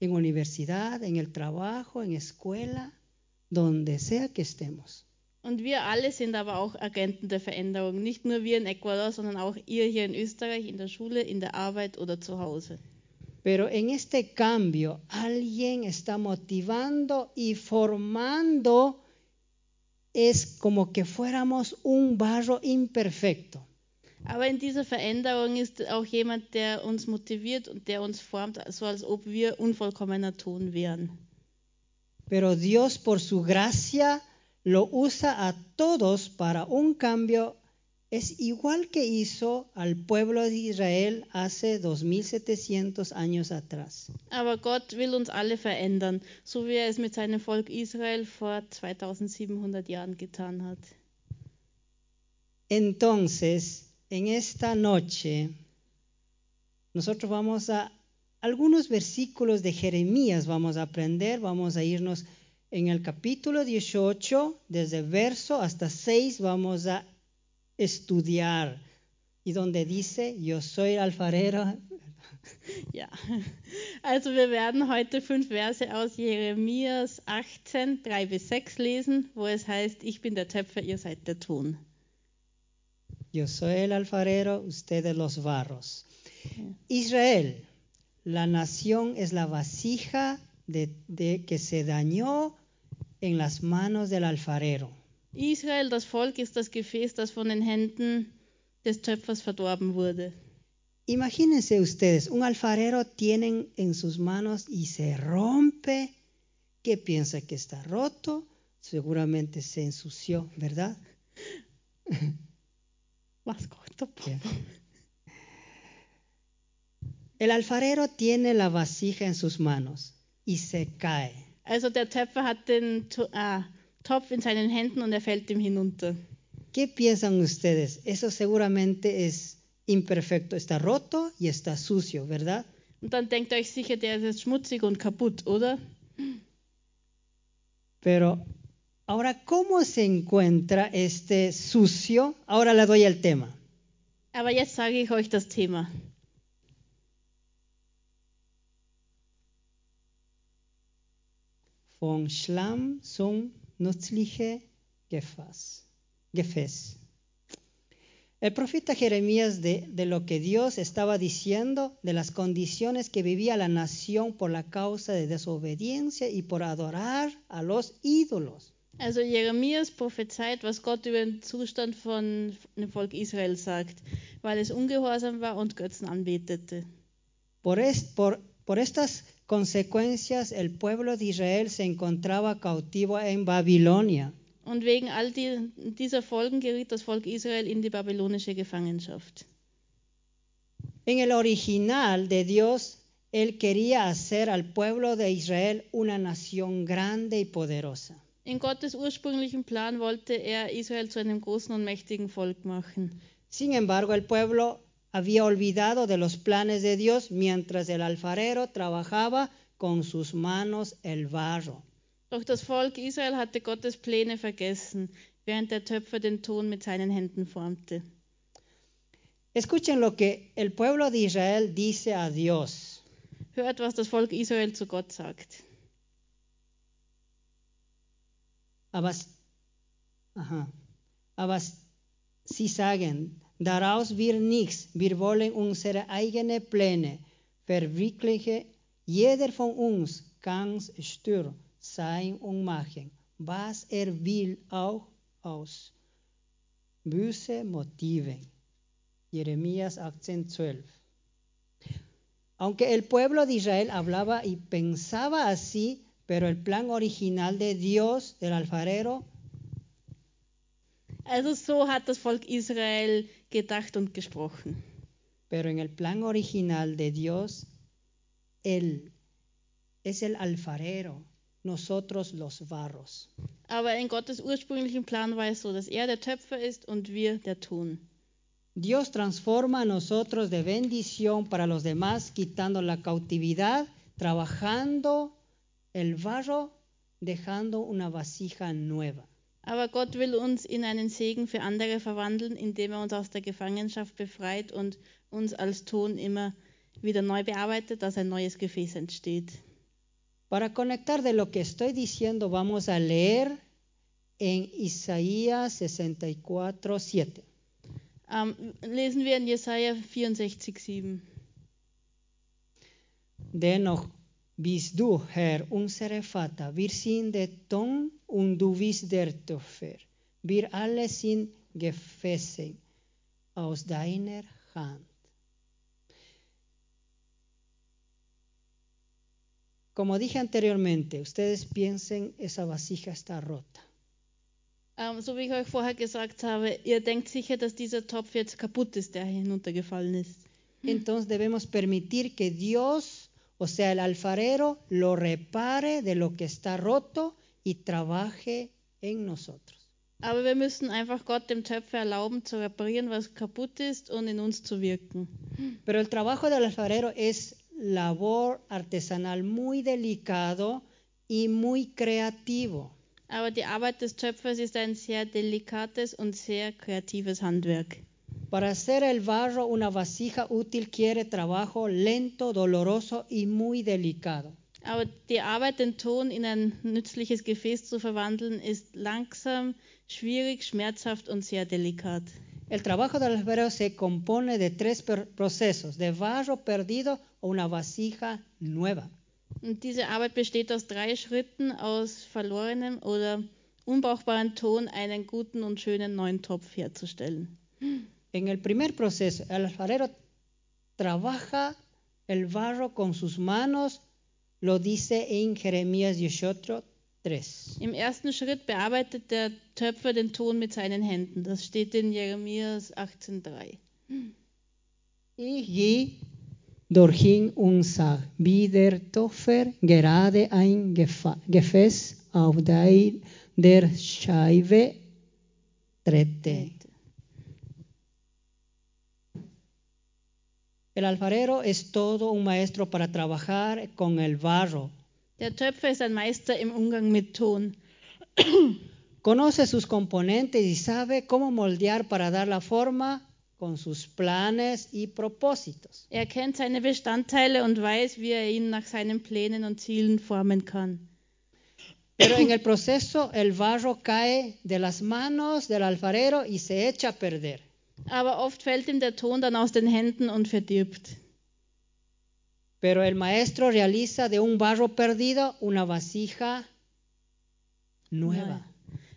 en universidad, en el trabajo, en escuela, donde sea que estemos. Und wir alle sind aber auch Agenten der Veränderung. Nicht nur wir in Ecuador, sondern auch ihr hier in Österreich, in der Schule, in der Arbeit oder zu Hause. Pero en este cambio alguien está motivando y formando. Es como que fuéramos un barro imperfecto. Aber in dieser Veränderung ist auch jemand, der uns motiviert und der uns formt, so als ob wir unvollkommener Ton wären. Pero Dios por su gracia lo usa a todos para un cambio. Es igual que hizo al pueblo de Israel hace 2700 años atrás. Aber Gott will uns alle verändern, so wie er es mit seinem Volk Israel vor 2700 Jahren getan hat. Entonces, en esta noche, nosotros vamos a algunos versículos de Jeremías, vamos a aprender, vamos a irnos en el capítulo 18, desde verso hasta 6, vamos a estudiar. Y donde dice, yo soy el alfarero. [LAUGHS] Ja, also wir werden heute fünf Verse aus Jeremias 18, 3 bis 6 lesen, wo es heißt, ich bin der Töpfer, ihr seid der Ton. Yo soy el alfarero, ustedes los barros. Israel, la nación es la vasija de, de que se dañó en las manos del alfarero. Israel, das Volk, ist das Gefäß, das von den Händen des Töpfers verdorben wurde. Imagínense ustedes, un alfarero tienen en sus manos y se rompe. ¿Qué piensa que está roto? Seguramente se ensució, ¿verdad? [LAUGHS] Gott, Ja. El alfarero tiene la vasija en sus manos y se cae. Also der Töpfer hat den äh, Topf in seinen Händen und er fällt ihm hinunter. ¿Qué piensan ustedes? Eso seguramente es imperfecto, está roto y está sucio, ¿verdad? Und dann denkt euch sicher, der ist jetzt schmutzig und kaputt, oder? Pero ahora, ¿cómo se encuentra este sucio? Ahora le doy el tema. Aber jetzt sage ich euch das Thema. Von Schlamm zum nützliche Gefäß. Gefäß. El profeta Jeremías de, de lo que Dios estaba diciendo, de las condiciones que vivía la nación por la causa de desobediencia y por adorar a los ídolos. Also Jeremias prophezeit, was Gott über den Zustand von dem Volk Israel sagt, weil es ungehorsam war und Götzen anbetete. Por, es- por- por estas consecuencias, el pueblo de Israel se encontraba cautivo en Babilonia. Und wegen all die, dieser Folgen geriet das Volk Israel in die babylonische Gefangenschaft. En el original de Dios, Él quería hacer al pueblo de Israel una nación grande y poderosa. In Gottes ursprünglichen Plan wollte er Israel zu einem großen und mächtigen Volk machen. Sin embargo, el pueblo había olvidado de los planes de Dios mientras el alfarero trabajaba con sus manos el barro. Doch das Volk Israel hatte Gottes Pläne vergessen, während der Töpfer den Ton mit seinen Händen formte. Escuchen lo que el pueblo de Israel dice a Dios. Hört, was das Volk Israel zu Gott sagt. Aber, aha, aber sie sagen, daraus wird nichts. Wir wollen unsere eigenen Pläne verwirklichen. Jeder von uns kann stur sein und machen, was er will, auch aus böse Motiven. Jeremías 18:12. Aunque el pueblo de Israel hablaba y pensaba así, pero el plan original de Dios, del alfarero, Also so hat das Volk Israel gedacht und gesprochen. pero en el plan original de Dios, Él es el alfarero, nosotros los barros. Aber in Gottes ursprünglichen Plan war es so, dass er der Töpfer ist und wir der Ton. Dios transforma a nosotros de bendición para los demás, quitando la cautividad, trabajando el barro, dejando una vasija nueva. Aber Gott will uns in einen Segen für andere verwandeln, indem er uns aus der Gefangenschaft befreit und uns als Ton immer wieder neu bearbeitet, dass ein neues Gefäß entsteht. Para conectar de lo que estoy diciendo, vamos a leer en Isaías 64, 7. Ähm, lesen wir in Jesaja 64, 7. Dennoch bist du, Herr, unsere Vater, wir sind der Ton und du bist der Töpfer. Wir alle sind Gefäße aus deiner Hand. Como dije anteriormente, ustedes piensen, esa vasija está rota. Ähm, so wie ich euch vorher gesagt habe, ihr denkt sicher, dass dieser Topf jetzt kaputt ist, der hinuntergefallen ist. Entonces debemos permitir que Dios, o sea, el alfarero, lo repare de lo que está roto y trabaje en nosotros. Aber wir müssen einfach Gott dem Töpfer erlauben, zu reparieren, was kaputt ist und in uns zu wirken. Pero el trabajo del alfarero es labor artesanal muy delicado y muy creativo. Aber die Arbeit des Töpfers ist ein sehr delikates und sehr kreatives Handwerk. Para hacer el barro una vasija útil quiere trabajo lento, doloroso y muy delicado. Aber die Arbeit, den Ton in ein nützliches Gefäß zu verwandeln, ist langsam, schwierig, schmerzhaft und sehr delikat. El trabajo del alfarero se compone de tres procesos, de barro perdido o una vasija nueva. Und diese Arbeit besteht aus drei Schritten, aus verlorenem oder unbrauchbaren Ton einen guten und schönen neuen Topf herzustellen. En el primer proceso, el alfarero trabaja el barro con sus manos, lo dice en Jeremías 18, 3. Im ersten Schritt bearbeitet der Töpfer den Ton mit seinen Händen. Das steht in Jeremias 18,3. Ich dorthin und sah, wie der Töpfer gerade ein Gefäß auf der, der Scheibe drehte. El alfarero es todo un maestro para trabajar con el barro. Der Töpfer ist ein Meister im Umgang mit Ton. [CLEARS THROAT] Conoce sus componentes y sabe cómo moldear para dar la forma con sus planes y propósitos. Er kennt seine Bestandteile und weiß, wie er ihn nach seinen Plänen und Zielen formen kann. Pero en el proceso el barro cae de las manos del alfarero y se echa a perder. Aber oft fällt ihm der Ton dann aus den Händen und verdirbt. Pero el maestro realiza de un barro perdido una vasija nueva.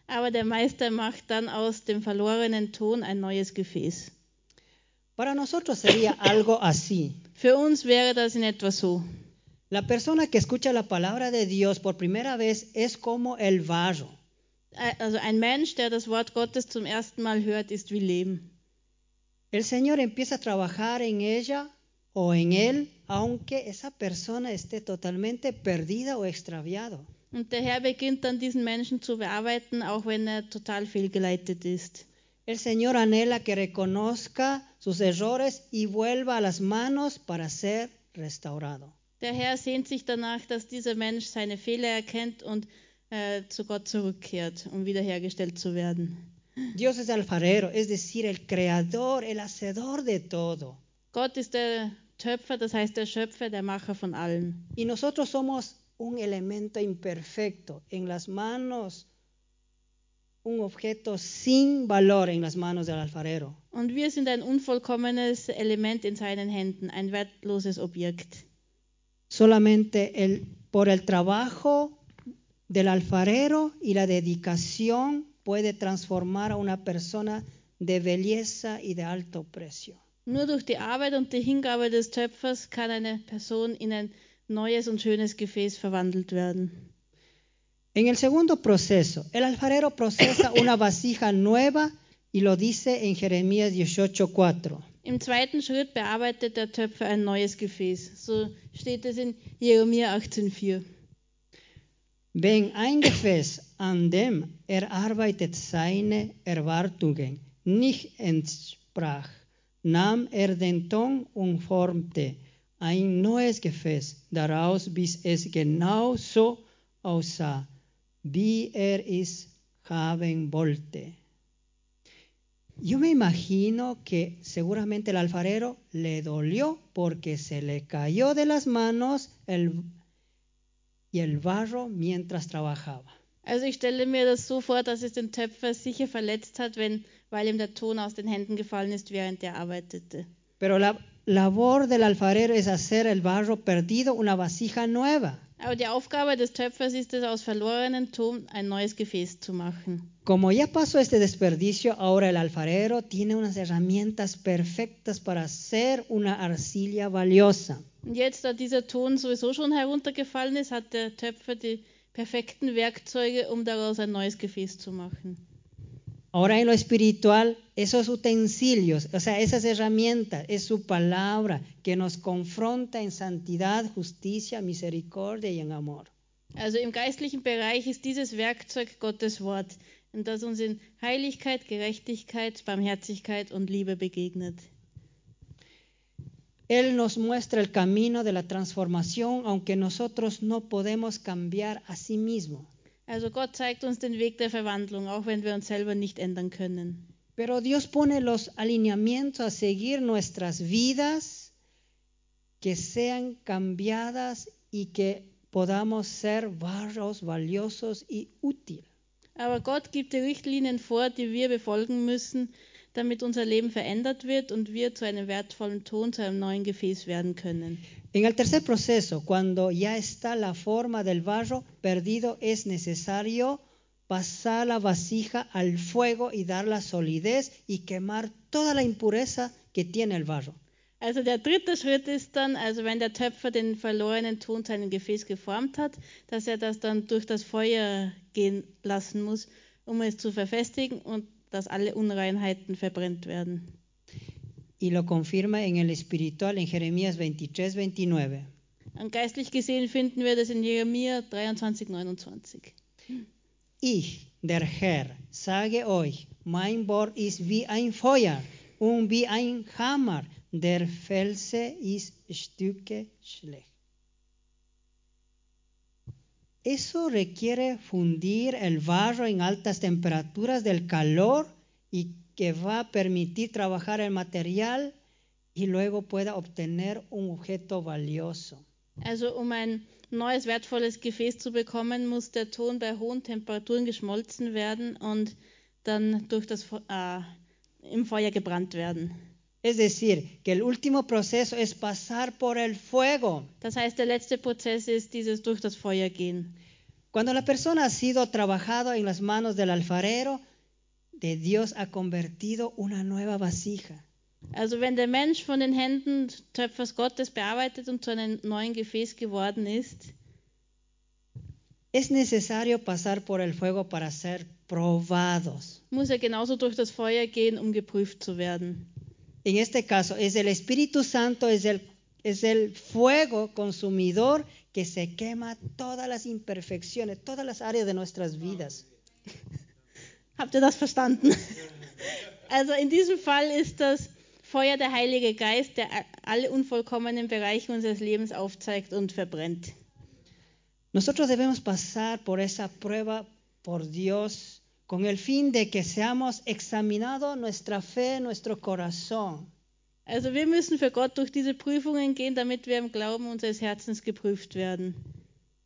Aber der Meister macht dann aus dem verlorenen Ton ein neues Gefäß. Para nosotros sería algo así. Für uns wäre das in etwa so. La persona que escucha la palabra de Dios por primera vez es como el barro. Also ein Mensch, der das Wort Gottes zum ersten Mal hört, ist wie Leben. El Señor empieza a trabajar en ella o en él, aunque esa persona esté totalmente perdida o extraviado. Und der Herr beginnt dann diesen Menschen zu bearbeiten, auch wenn er total fehlgeleitet ist. El Señor anhela que reconozca sus errores y vuelva a las manos para ser restaurado. Der Herr sehnt sich danach, dass dieser Mensch seine Fehler erkennt und äh, zu Gott zurückkehrt, um wiederhergestellt zu werden. Dios es alfarero, es decir, el creador, el hacedor de todo. Gott ist der Töpfer, das heißt der Schöpfer, der Macher von allem. Y nosotros somos un elemento imperfecto en las manos, un objeto sin valor en las manos del alfarero. Und wir sind ein unvollkommenes Element in seinen Händen, ein wertloses Objekt. Solamente el, por el trabajo del alfarero y la dedicación puede transformar a una persona de belleza y de alto precio. Nur durch die Arbeit und die Hingabe des Töpfers kann eine Person in ein neues und schönes Gefäß verwandelt werden. En el segundo proceso, el alfarero procesa [COUGHS] una vasija nueva y lo dice en Jeremías 18:4. Im zweiten Schritt bearbeitet der Töpfer ein neues Gefäß. So steht es in Jeremia 18,4. Wenn ein Gefäß, an dem er arbeitet, seine Erwartungen nicht entsprach, nahm er den Ton und formte ein neues Gefäß daraus, bis es genau so aussah, wie er es haben wollte. Yo me imagino que seguramente el alfarero le dolió porque se le cayó de las manos el, y el barro mientras trabajaba. Also ich stelle mir das so vor, dass es den Töpfer sicher verletzt hat, wenn, weil ihm der Ton aus den Händen gefallen ist, während er arbeitete. Pero la labor del alfarero es hacer el barro perdido una vasija nueva. Aber die Aufgabe des Töpfers ist es, aus verlorenen Ton ein neues Gefäß zu machen. Como ya pasó este desperdicio, ahora el alfarero tiene unas herramientas perfectas para hacer una arcilla valiosa. Und jetzt, da dieser Ton sowieso schon heruntergefallen ist, hat der Töpfer die perfekten Werkzeuge, um daraus ein neues Gefäß zu machen. Ahora en lo espiritual, esos utensilios, o sea, esas herramientas, es su palabra que nos confronta en santidad, justicia, misericordia y en amor. Also im geistlichen Bereich ist dieses Werkzeug Gottes Wort, das uns in Heiligkeit, Gerechtigkeit, Barmherzigkeit und Liebe begegnet. Él nos muestra el camino de la transformación, aunque nosotros no podemos cambiar a sí mismo. Also Gott zeigt uns den Weg der Verwandlung, auch wenn wir uns selber nicht ändern können. Pero Dios pone los alineamientos a seguir nuestras vidas, que sean cambiadas y que podamos ser barros valiosos y útiles. Aber Gott gibt die Richtlinien vor, die wir befolgen müssen, damit unser Leben verändert wird und wir zu einem wertvollen Ton, zu einem neuen Gefäß werden können. En el tercer proceso, cuando ya está la forma del barro perdido, es necesario pasar la vasija al fuego y dar la solidez y quemar toda la impureza que tiene el barro. Also der dritte Schritt ist dann, also wenn der Töpfer den verlorenen Ton zu einem Gefäß geformt hat, dass er das dann durch das Feuer gehen lassen muss, um es zu verfestigen und dass alle Unreinheiten verbrennt werden. Y lo confirma en el espiritual en Jeremías 23, 29. Und geistlich gesehen finden wir das in Jeremia 23, 29. Ich, der Herr, sage euch, mein Wort ist wie ein Feuer und wie ein Hammer, der Felsen ist Stücke schlecht. Eso requiere fundir el barro en altas temperaturas del calor y que va a permitir trabajar el material y luego pueda obtener un objeto valioso. Also um ein neues wertvolles Gefäß zu bekommen, muss der Ton bei hohen Temperaturen geschmolzen werden und dann durch das äh, im Feuer gebrannt werden. Es decir, que el último proceso es pasar por el fuego. Das heißt, der letzte Prozess ist dieses durch das Feuer gehen. Cuando la persona ha sido trabajado en las manos del alfarero, de Dios ha convertido una nueva vasija. Also wenn der Mensch von den Händen Töpfers Gottes bearbeitet und zu einem neuen Gefäß geworden ist, Es necesario pasar por el fuego para ser probados. muss er genauso durch das Feuer gehen, um geprüft zu werden. En este caso, es el Espíritu Santo, es el, es el fuego consumidor que se quema todas las imperfecciones, todas las áreas de nuestras vidas. [LAUGHS] Habt ihr das verstanden? [LAUGHS] Also in diesem Fall ist das Feuer der Heilige Geist, der alle unvollkommenen Bereiche unseres Lebens aufzeigt und verbrennt. Nosotros debemos pasar por esa prueba por Dios con el fin de que seamos examinados nuestra fe, nuestro corazón. Also wir müssen für Gott durch diese Prüfungen gehen, damit wir im Glauben unseres Herzens geprüft werden.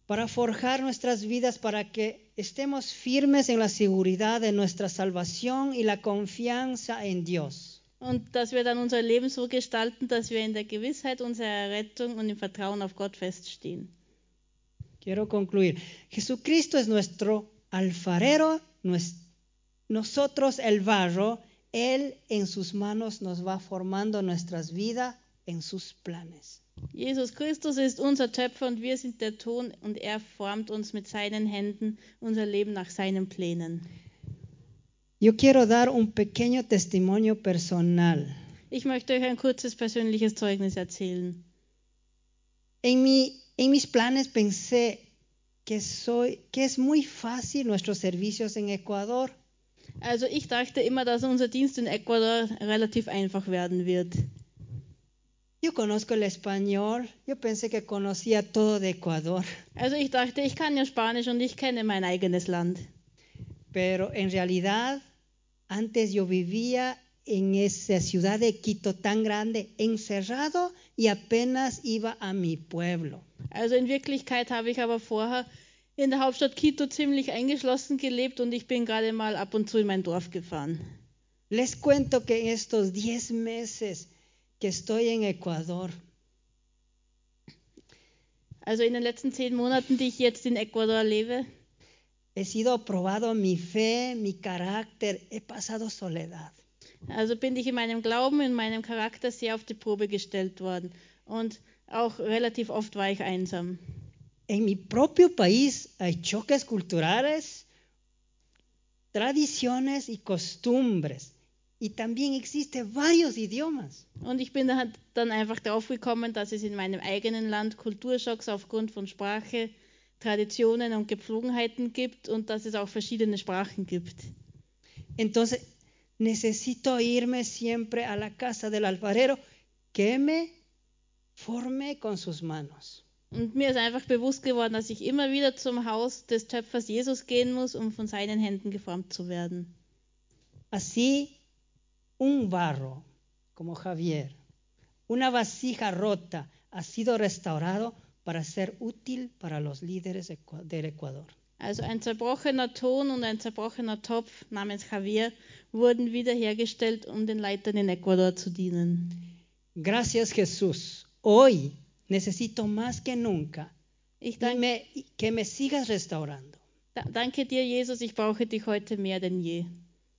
para forjar nuestras vidas para que estemos firmes en la seguridad de nuestra salvación y la confianza en Dios. Und dass wir dann unser Leben so gestalten, dass wir in der Gewissheit unserer Errettung und im Vertrauen auf Gott feststehen. Quiero concluir. Jesucristo es nuestro alfarero, nosotros el barro, Él en sus manos nos va formando nuestras vidas en sus planes. Jesus Christus ist unser Töpfer und wir sind der Ton und er formt uns mit seinen Händen unser Leben nach seinen Plänen. Yo quiero dar un pequeño testimonio personal. Ich möchte euch ein kurzes persönliches Zeugnis erzählen. En, mi, en mis planes pensé que, soy, que es muy fácil nuestros servicios en Ecuador. Also ich dachte immer, dass unser Dienst in Ecuador relativ einfach werden wird. Yo conozco el español, yo pensé que conocía todo de Ecuador, Also ich dachte, ich kann ja Spanisch und ich kenne mein eigenes Land. pero en realidad antes yo vivía en esa ciudad de Quito tan grande, encerrado y apenas iba a mi pueblo. Also in Wirklichkeit habe ich aber vorher in der Hauptstadt Quito ziemlich eingeschlossen gelebt und ich bin gerade mal ab und zu in mein Dorf gefahren. Les cuento que en estos 10 meses que estoy en Ecuador, Also in den letzten zehn Monaten, die ich jetzt in Ecuador lebe, he sido probado mi fe, mi carácter, he pasado soledad. Also bin ich in meinem Glauben, in meinem Charakter sehr auf die Probe gestellt worden. Und auch relativ oft war ich einsam. En mi propio país hay choques culturales, tradiciones y costumbres. Y también existen varios idiomas. Und ich bin da- dann einfach drauf gekommen, dass es in meinem eigenen Land Kulturschocks aufgrund von Sprache, Traditionen und Gepflogenheiten gibt und dass es auch verschiedene Sprachen gibt. Entonces, necesito irme siempre a la casa del alfarero que me forme con sus manos. Und mir ist einfach bewusst geworden, dass ich immer wieder zum Haus des Töpfers Jesus gehen muss, um von seinen Händen geformt zu werden. Así, un barro, como Javier, una vasija rota, ha sido restaurado para ser útil para los líderes del Ecuador. Also ein zerbrochener Ton und ein zerbrochener Topf namens Javier wurden wiederhergestellt, um den Leitern in Ecuador zu dienen. Gracias Jesús. Hoy necesito más que nunca Ich danke, me- que me sigas restaurando. da, danke dir, Jesus, ich brauche dich heute mehr denn je.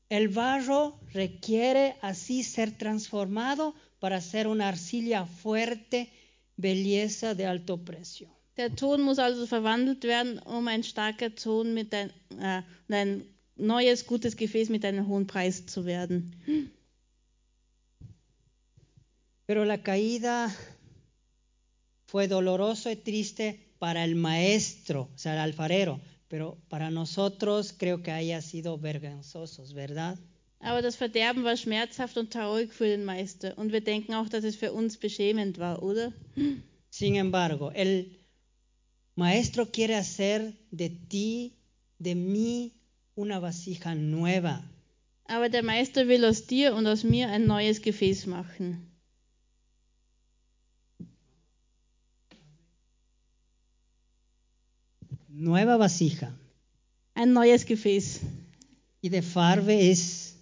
El barro requiere así ser transformado para ser una arcilla fuerte, belleza de alto precio. Der Ton muss also verwandelt werden, um ein starker Ton mit ein, äh, ein neues, gutes Gefäß mit einem hohen Preis zu werden. Pero la caída fue doloroso y triste para el maestro, o sea, el alfarero, pero para nosotros creo que haya sido vergonzosos, ¿verdad? Aber das Verderben war schmerzhaft und traurig für den Meister. Und wir denken auch, dass es für uns beschämend war, oder? Sin embargo, el maestro quiere hacer de ti, de mí, una vasija nueva. Aber der Meister will aus dir und aus mir ein neues Gefäß machen. Nueva vasija. Ein neues Gefäß. Y de Farbe ist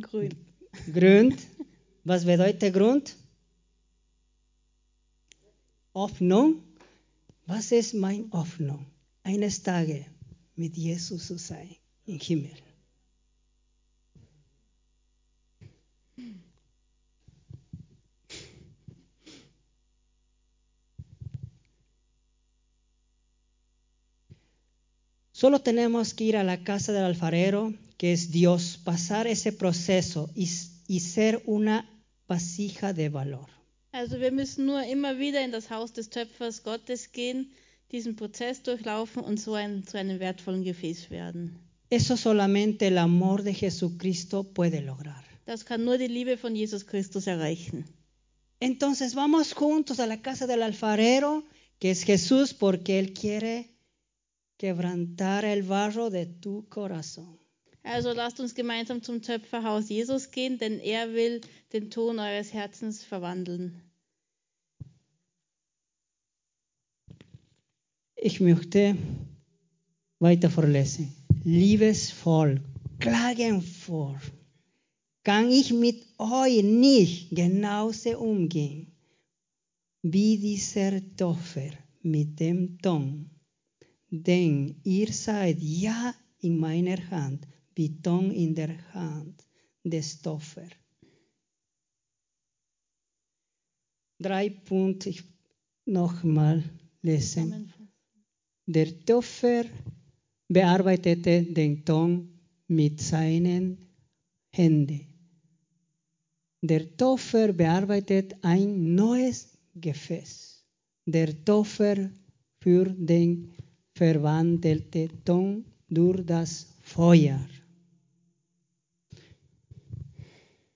Grün. Grund. Was bedeutet Grund? Hoffnung. Was ist mein Hoffnung? Eines Tages mit Jesus zu sein im Himmel. Solo tenemos que ir a la casa del alfarero, que es Dios, pasar ese proceso y, y ser una vasija de valor. Also wir müssen nur immer wieder in das Haus des Töpfers Gottes gehen, diesen Prozess durchlaufen und so ein, zu einem wertvollen Gefäß werden. Eso solamente el amor de Jesucristo puede lograr. Das kann nur die Liebe von Jesus Christus erreichen. Entonces vamos juntos a la casa del alfarero, que es Jesús, porque Él quiere quebrantar el barro de tu corazón. Also lasst uns gemeinsam zum Töpferhaus Jesus gehen, denn er will den Ton eures Herzens verwandeln. Ich möchte weiter vorlesen. Liebes Volk, klagen vor. Kann ich mit euch nicht genauso umgehen wie dieser Töpfer mit dem Ton? Denn ihr seid ja in meiner Hand wie Ton in der Hand des Täufer. Drei Punkte ich nochmal lesen. Der Täufer bearbeitete den Ton mit seinen Händen. Der Täufer bearbeitet ein neues Gefäß. Der Täufer führt den verwandelten Ton durch das Feuer.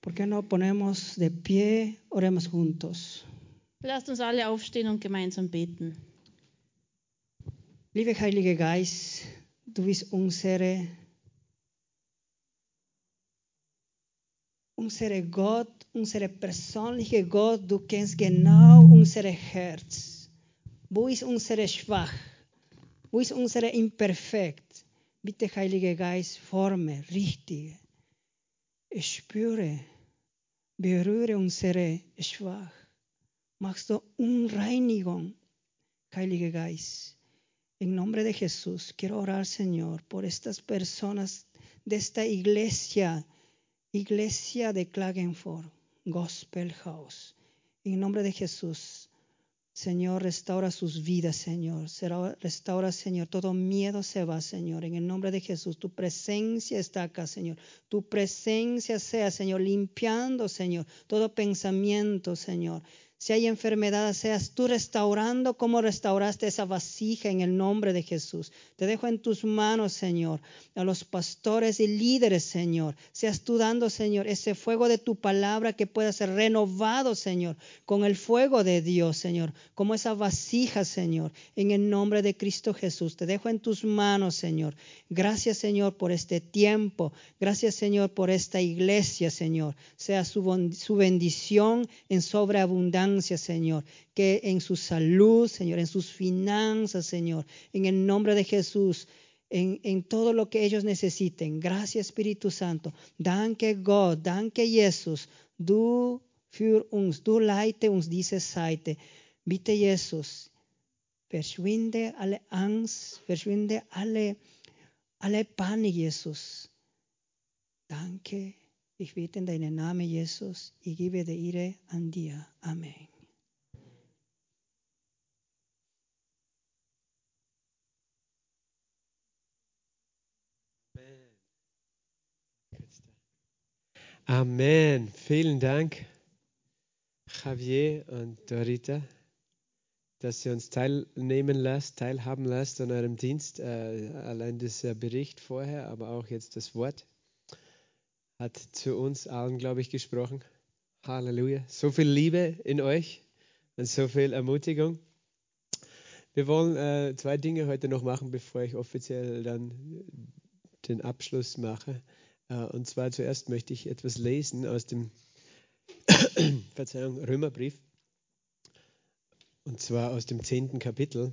¿Por qué no ponemos de pie? Oremos juntos. Lasst uns alle aufstehen und gemeinsam beten. Liebe Heilige Geist, du bist unsere, unsere Gott, unsere persönliche Gott. Du kennst genau unser Herz. Wo ist unsere Schwach? Wo ist unsere Imperfekt? Bitte, Heilige Geist, forme, richte. Ich spüre, berühre unsere Schwach. Machst du Unreinigung, Heilige Geist. En nombre de Jesús, quiero orar, Señor, por estas personas de esta iglesia, iglesia de Klagenfurt, Gospel House. En nombre de Jesús, Señor, restaura sus vidas, Señor. Restaura, Señor, todo miedo se va, Señor. En el nombre de Jesús, tu presencia está acá, Señor. Tu presencia sea, Señor, limpiando, Señor, todo pensamiento, Señor. Si hay enfermedad, seas tú restaurando como restauraste esa vasija en el nombre de Jesús. Te dejo en tus manos, Señor, a los pastores y líderes, Señor. Seas tú dando, Señor, ese fuego de tu palabra que pueda ser renovado, Señor, con el fuego de Dios, Señor, como esa vasija, Señor, en el nombre de Cristo Jesús. Te dejo en tus manos, Señor. Gracias, Señor, por este tiempo. Gracias, Señor, por esta iglesia, Señor. Sea su, su bendición en sobreabundancia, Señor. Que en su salud, Señor, en sus finanzas, Señor. En el nombre de Jesús. En, en todo lo que ellos necesiten. Gracias, Espíritu Santo. Danke Gott, danke Jesus. Du für uns, du leite uns diese Seite. Bitte, Jesus, verschwinde alle Angst, verschwinde alle, alle Panik, Jesus. Danke. Ich bete in deinen Namen, Jesus. Ich gebe die Ehre an dir. Amen. Amen. Vielen Dank, Javier und Dorita, dass ihr uns teilnehmen lasst, teilhaben lasst an eurem Dienst. Äh, allein dieser Bericht vorher, aber auch jetzt das Wort hat zu uns allen, glaube ich, gesprochen. Halleluja. So viel Liebe in euch und so viel Ermutigung. Wir wollen äh, zwei Dinge heute noch machen, bevor ich offiziell dann den Abschluss mache. Äh, und zwar zuerst möchte ich etwas lesen aus dem [COUGHS] Verzeihung, Römerbrief. Und zwar aus dem zehnten Kapitel.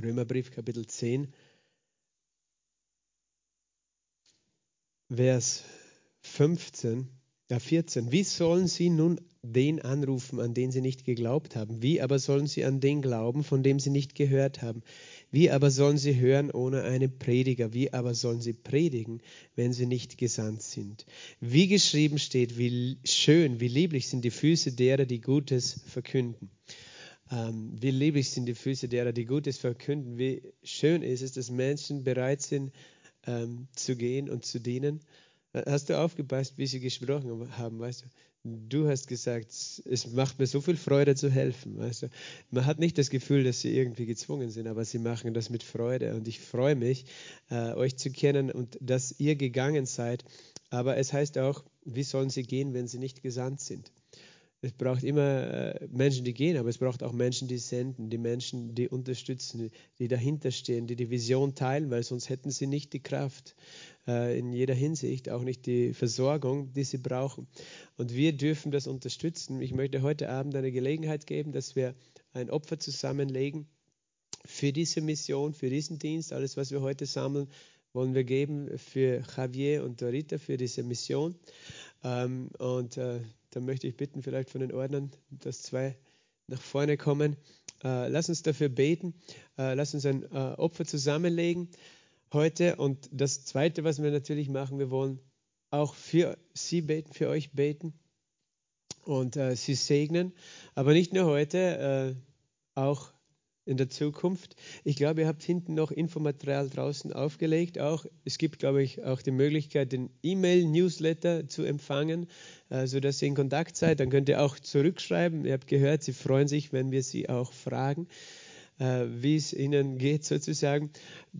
Römerbrief, Kapitel 10. Vers 15, ja 14. Wie sollen sie nun den anrufen, an den sie nicht geglaubt haben? Wie aber sollen sie an den glauben, von dem sie nicht gehört haben? Wie aber sollen sie hören ohne einen Prediger? Wie aber sollen sie predigen, wenn sie nicht gesandt sind? Wie geschrieben steht, wie schön, wie lieblich sind die Füße derer, die Gutes verkünden. Ähm, wie lieblich sind die Füße derer, die Gutes verkünden. Wie schön ist es, dass Menschen bereit sind, ähm, zu gehen und zu dienen. Äh, Hast du aufgepasst, wie sie gesprochen haben, weißt du? Du hast gesagt, es macht mir so viel Freude zu helfen, weißt du? Man hat nicht das Gefühl, dass sie irgendwie gezwungen sind, aber sie machen das mit Freude und ich freue mich, äh, euch zu kennen und dass ihr gegangen seid. Aber es heißt auch, wie sollen sie gehen, wenn sie nicht gesandt sind? Es braucht immer äh, Menschen, die gehen, aber es braucht auch Menschen, die senden, die Menschen, die unterstützen, die dahinter stehen, die die Vision teilen, weil sonst hätten sie nicht die Kraft äh, in jeder Hinsicht, auch nicht die Versorgung, die sie brauchen. Und wir dürfen das unterstützen. Ich möchte heute Abend eine Gelegenheit geben, dass wir ein Opfer zusammenlegen für diese Mission, für diesen Dienst. Alles, was wir heute sammeln, wollen wir geben für Javier und Dorita für diese Mission. Ähm, und äh, dann möchte ich bitten, vielleicht von den Ordnern, dass zwei nach vorne kommen. Äh, lass uns dafür beten. Äh, lass uns ein äh, Opfer zusammenlegen heute. Und das Zweite, was wir natürlich machen, wir wollen auch für sie beten, für euch beten und äh, sie segnen. Aber nicht nur heute, äh, auch in der Zukunft. Ich glaube, ihr habt hinten noch Infomaterial draußen aufgelegt. Auch es gibt, glaube ich, auch die Möglichkeit, den E-Mail-Newsletter zu empfangen, äh, sodass ihr in Kontakt seid. Dann könnt ihr auch zurückschreiben. Ihr habt gehört, sie freuen sich, wenn wir sie auch fragen äh, wie es ihnen geht sozusagen.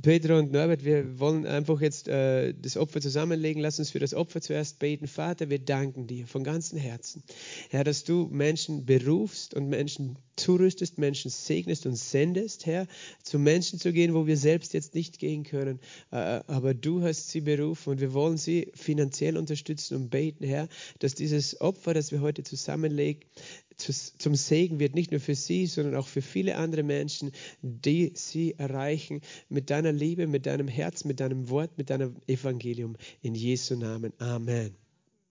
Pedro und Norbert, wir wollen einfach jetzt äh, das Opfer zusammenlegen. Lass uns für das Opfer zuerst beten. Vater, wir danken dir von ganzem Herzen, Herr, dass du Menschen berufst und Menschen zurüstest, Menschen segnest und sendest, Herr, zu Menschen zu gehen, wo wir selbst jetzt nicht gehen können. Äh, aber du hast sie berufen und wir wollen sie finanziell unterstützen und beten, Herr, dass dieses Opfer, das wir heute zusammenlegen, zum Segen wird, nicht nur für sie, sondern auch für viele andere Menschen, die sie erreichen mit deiner Liebe, mit deinem Herz, mit deinem Wort, mit deinem Evangelium. In Jesu Namen. Amen.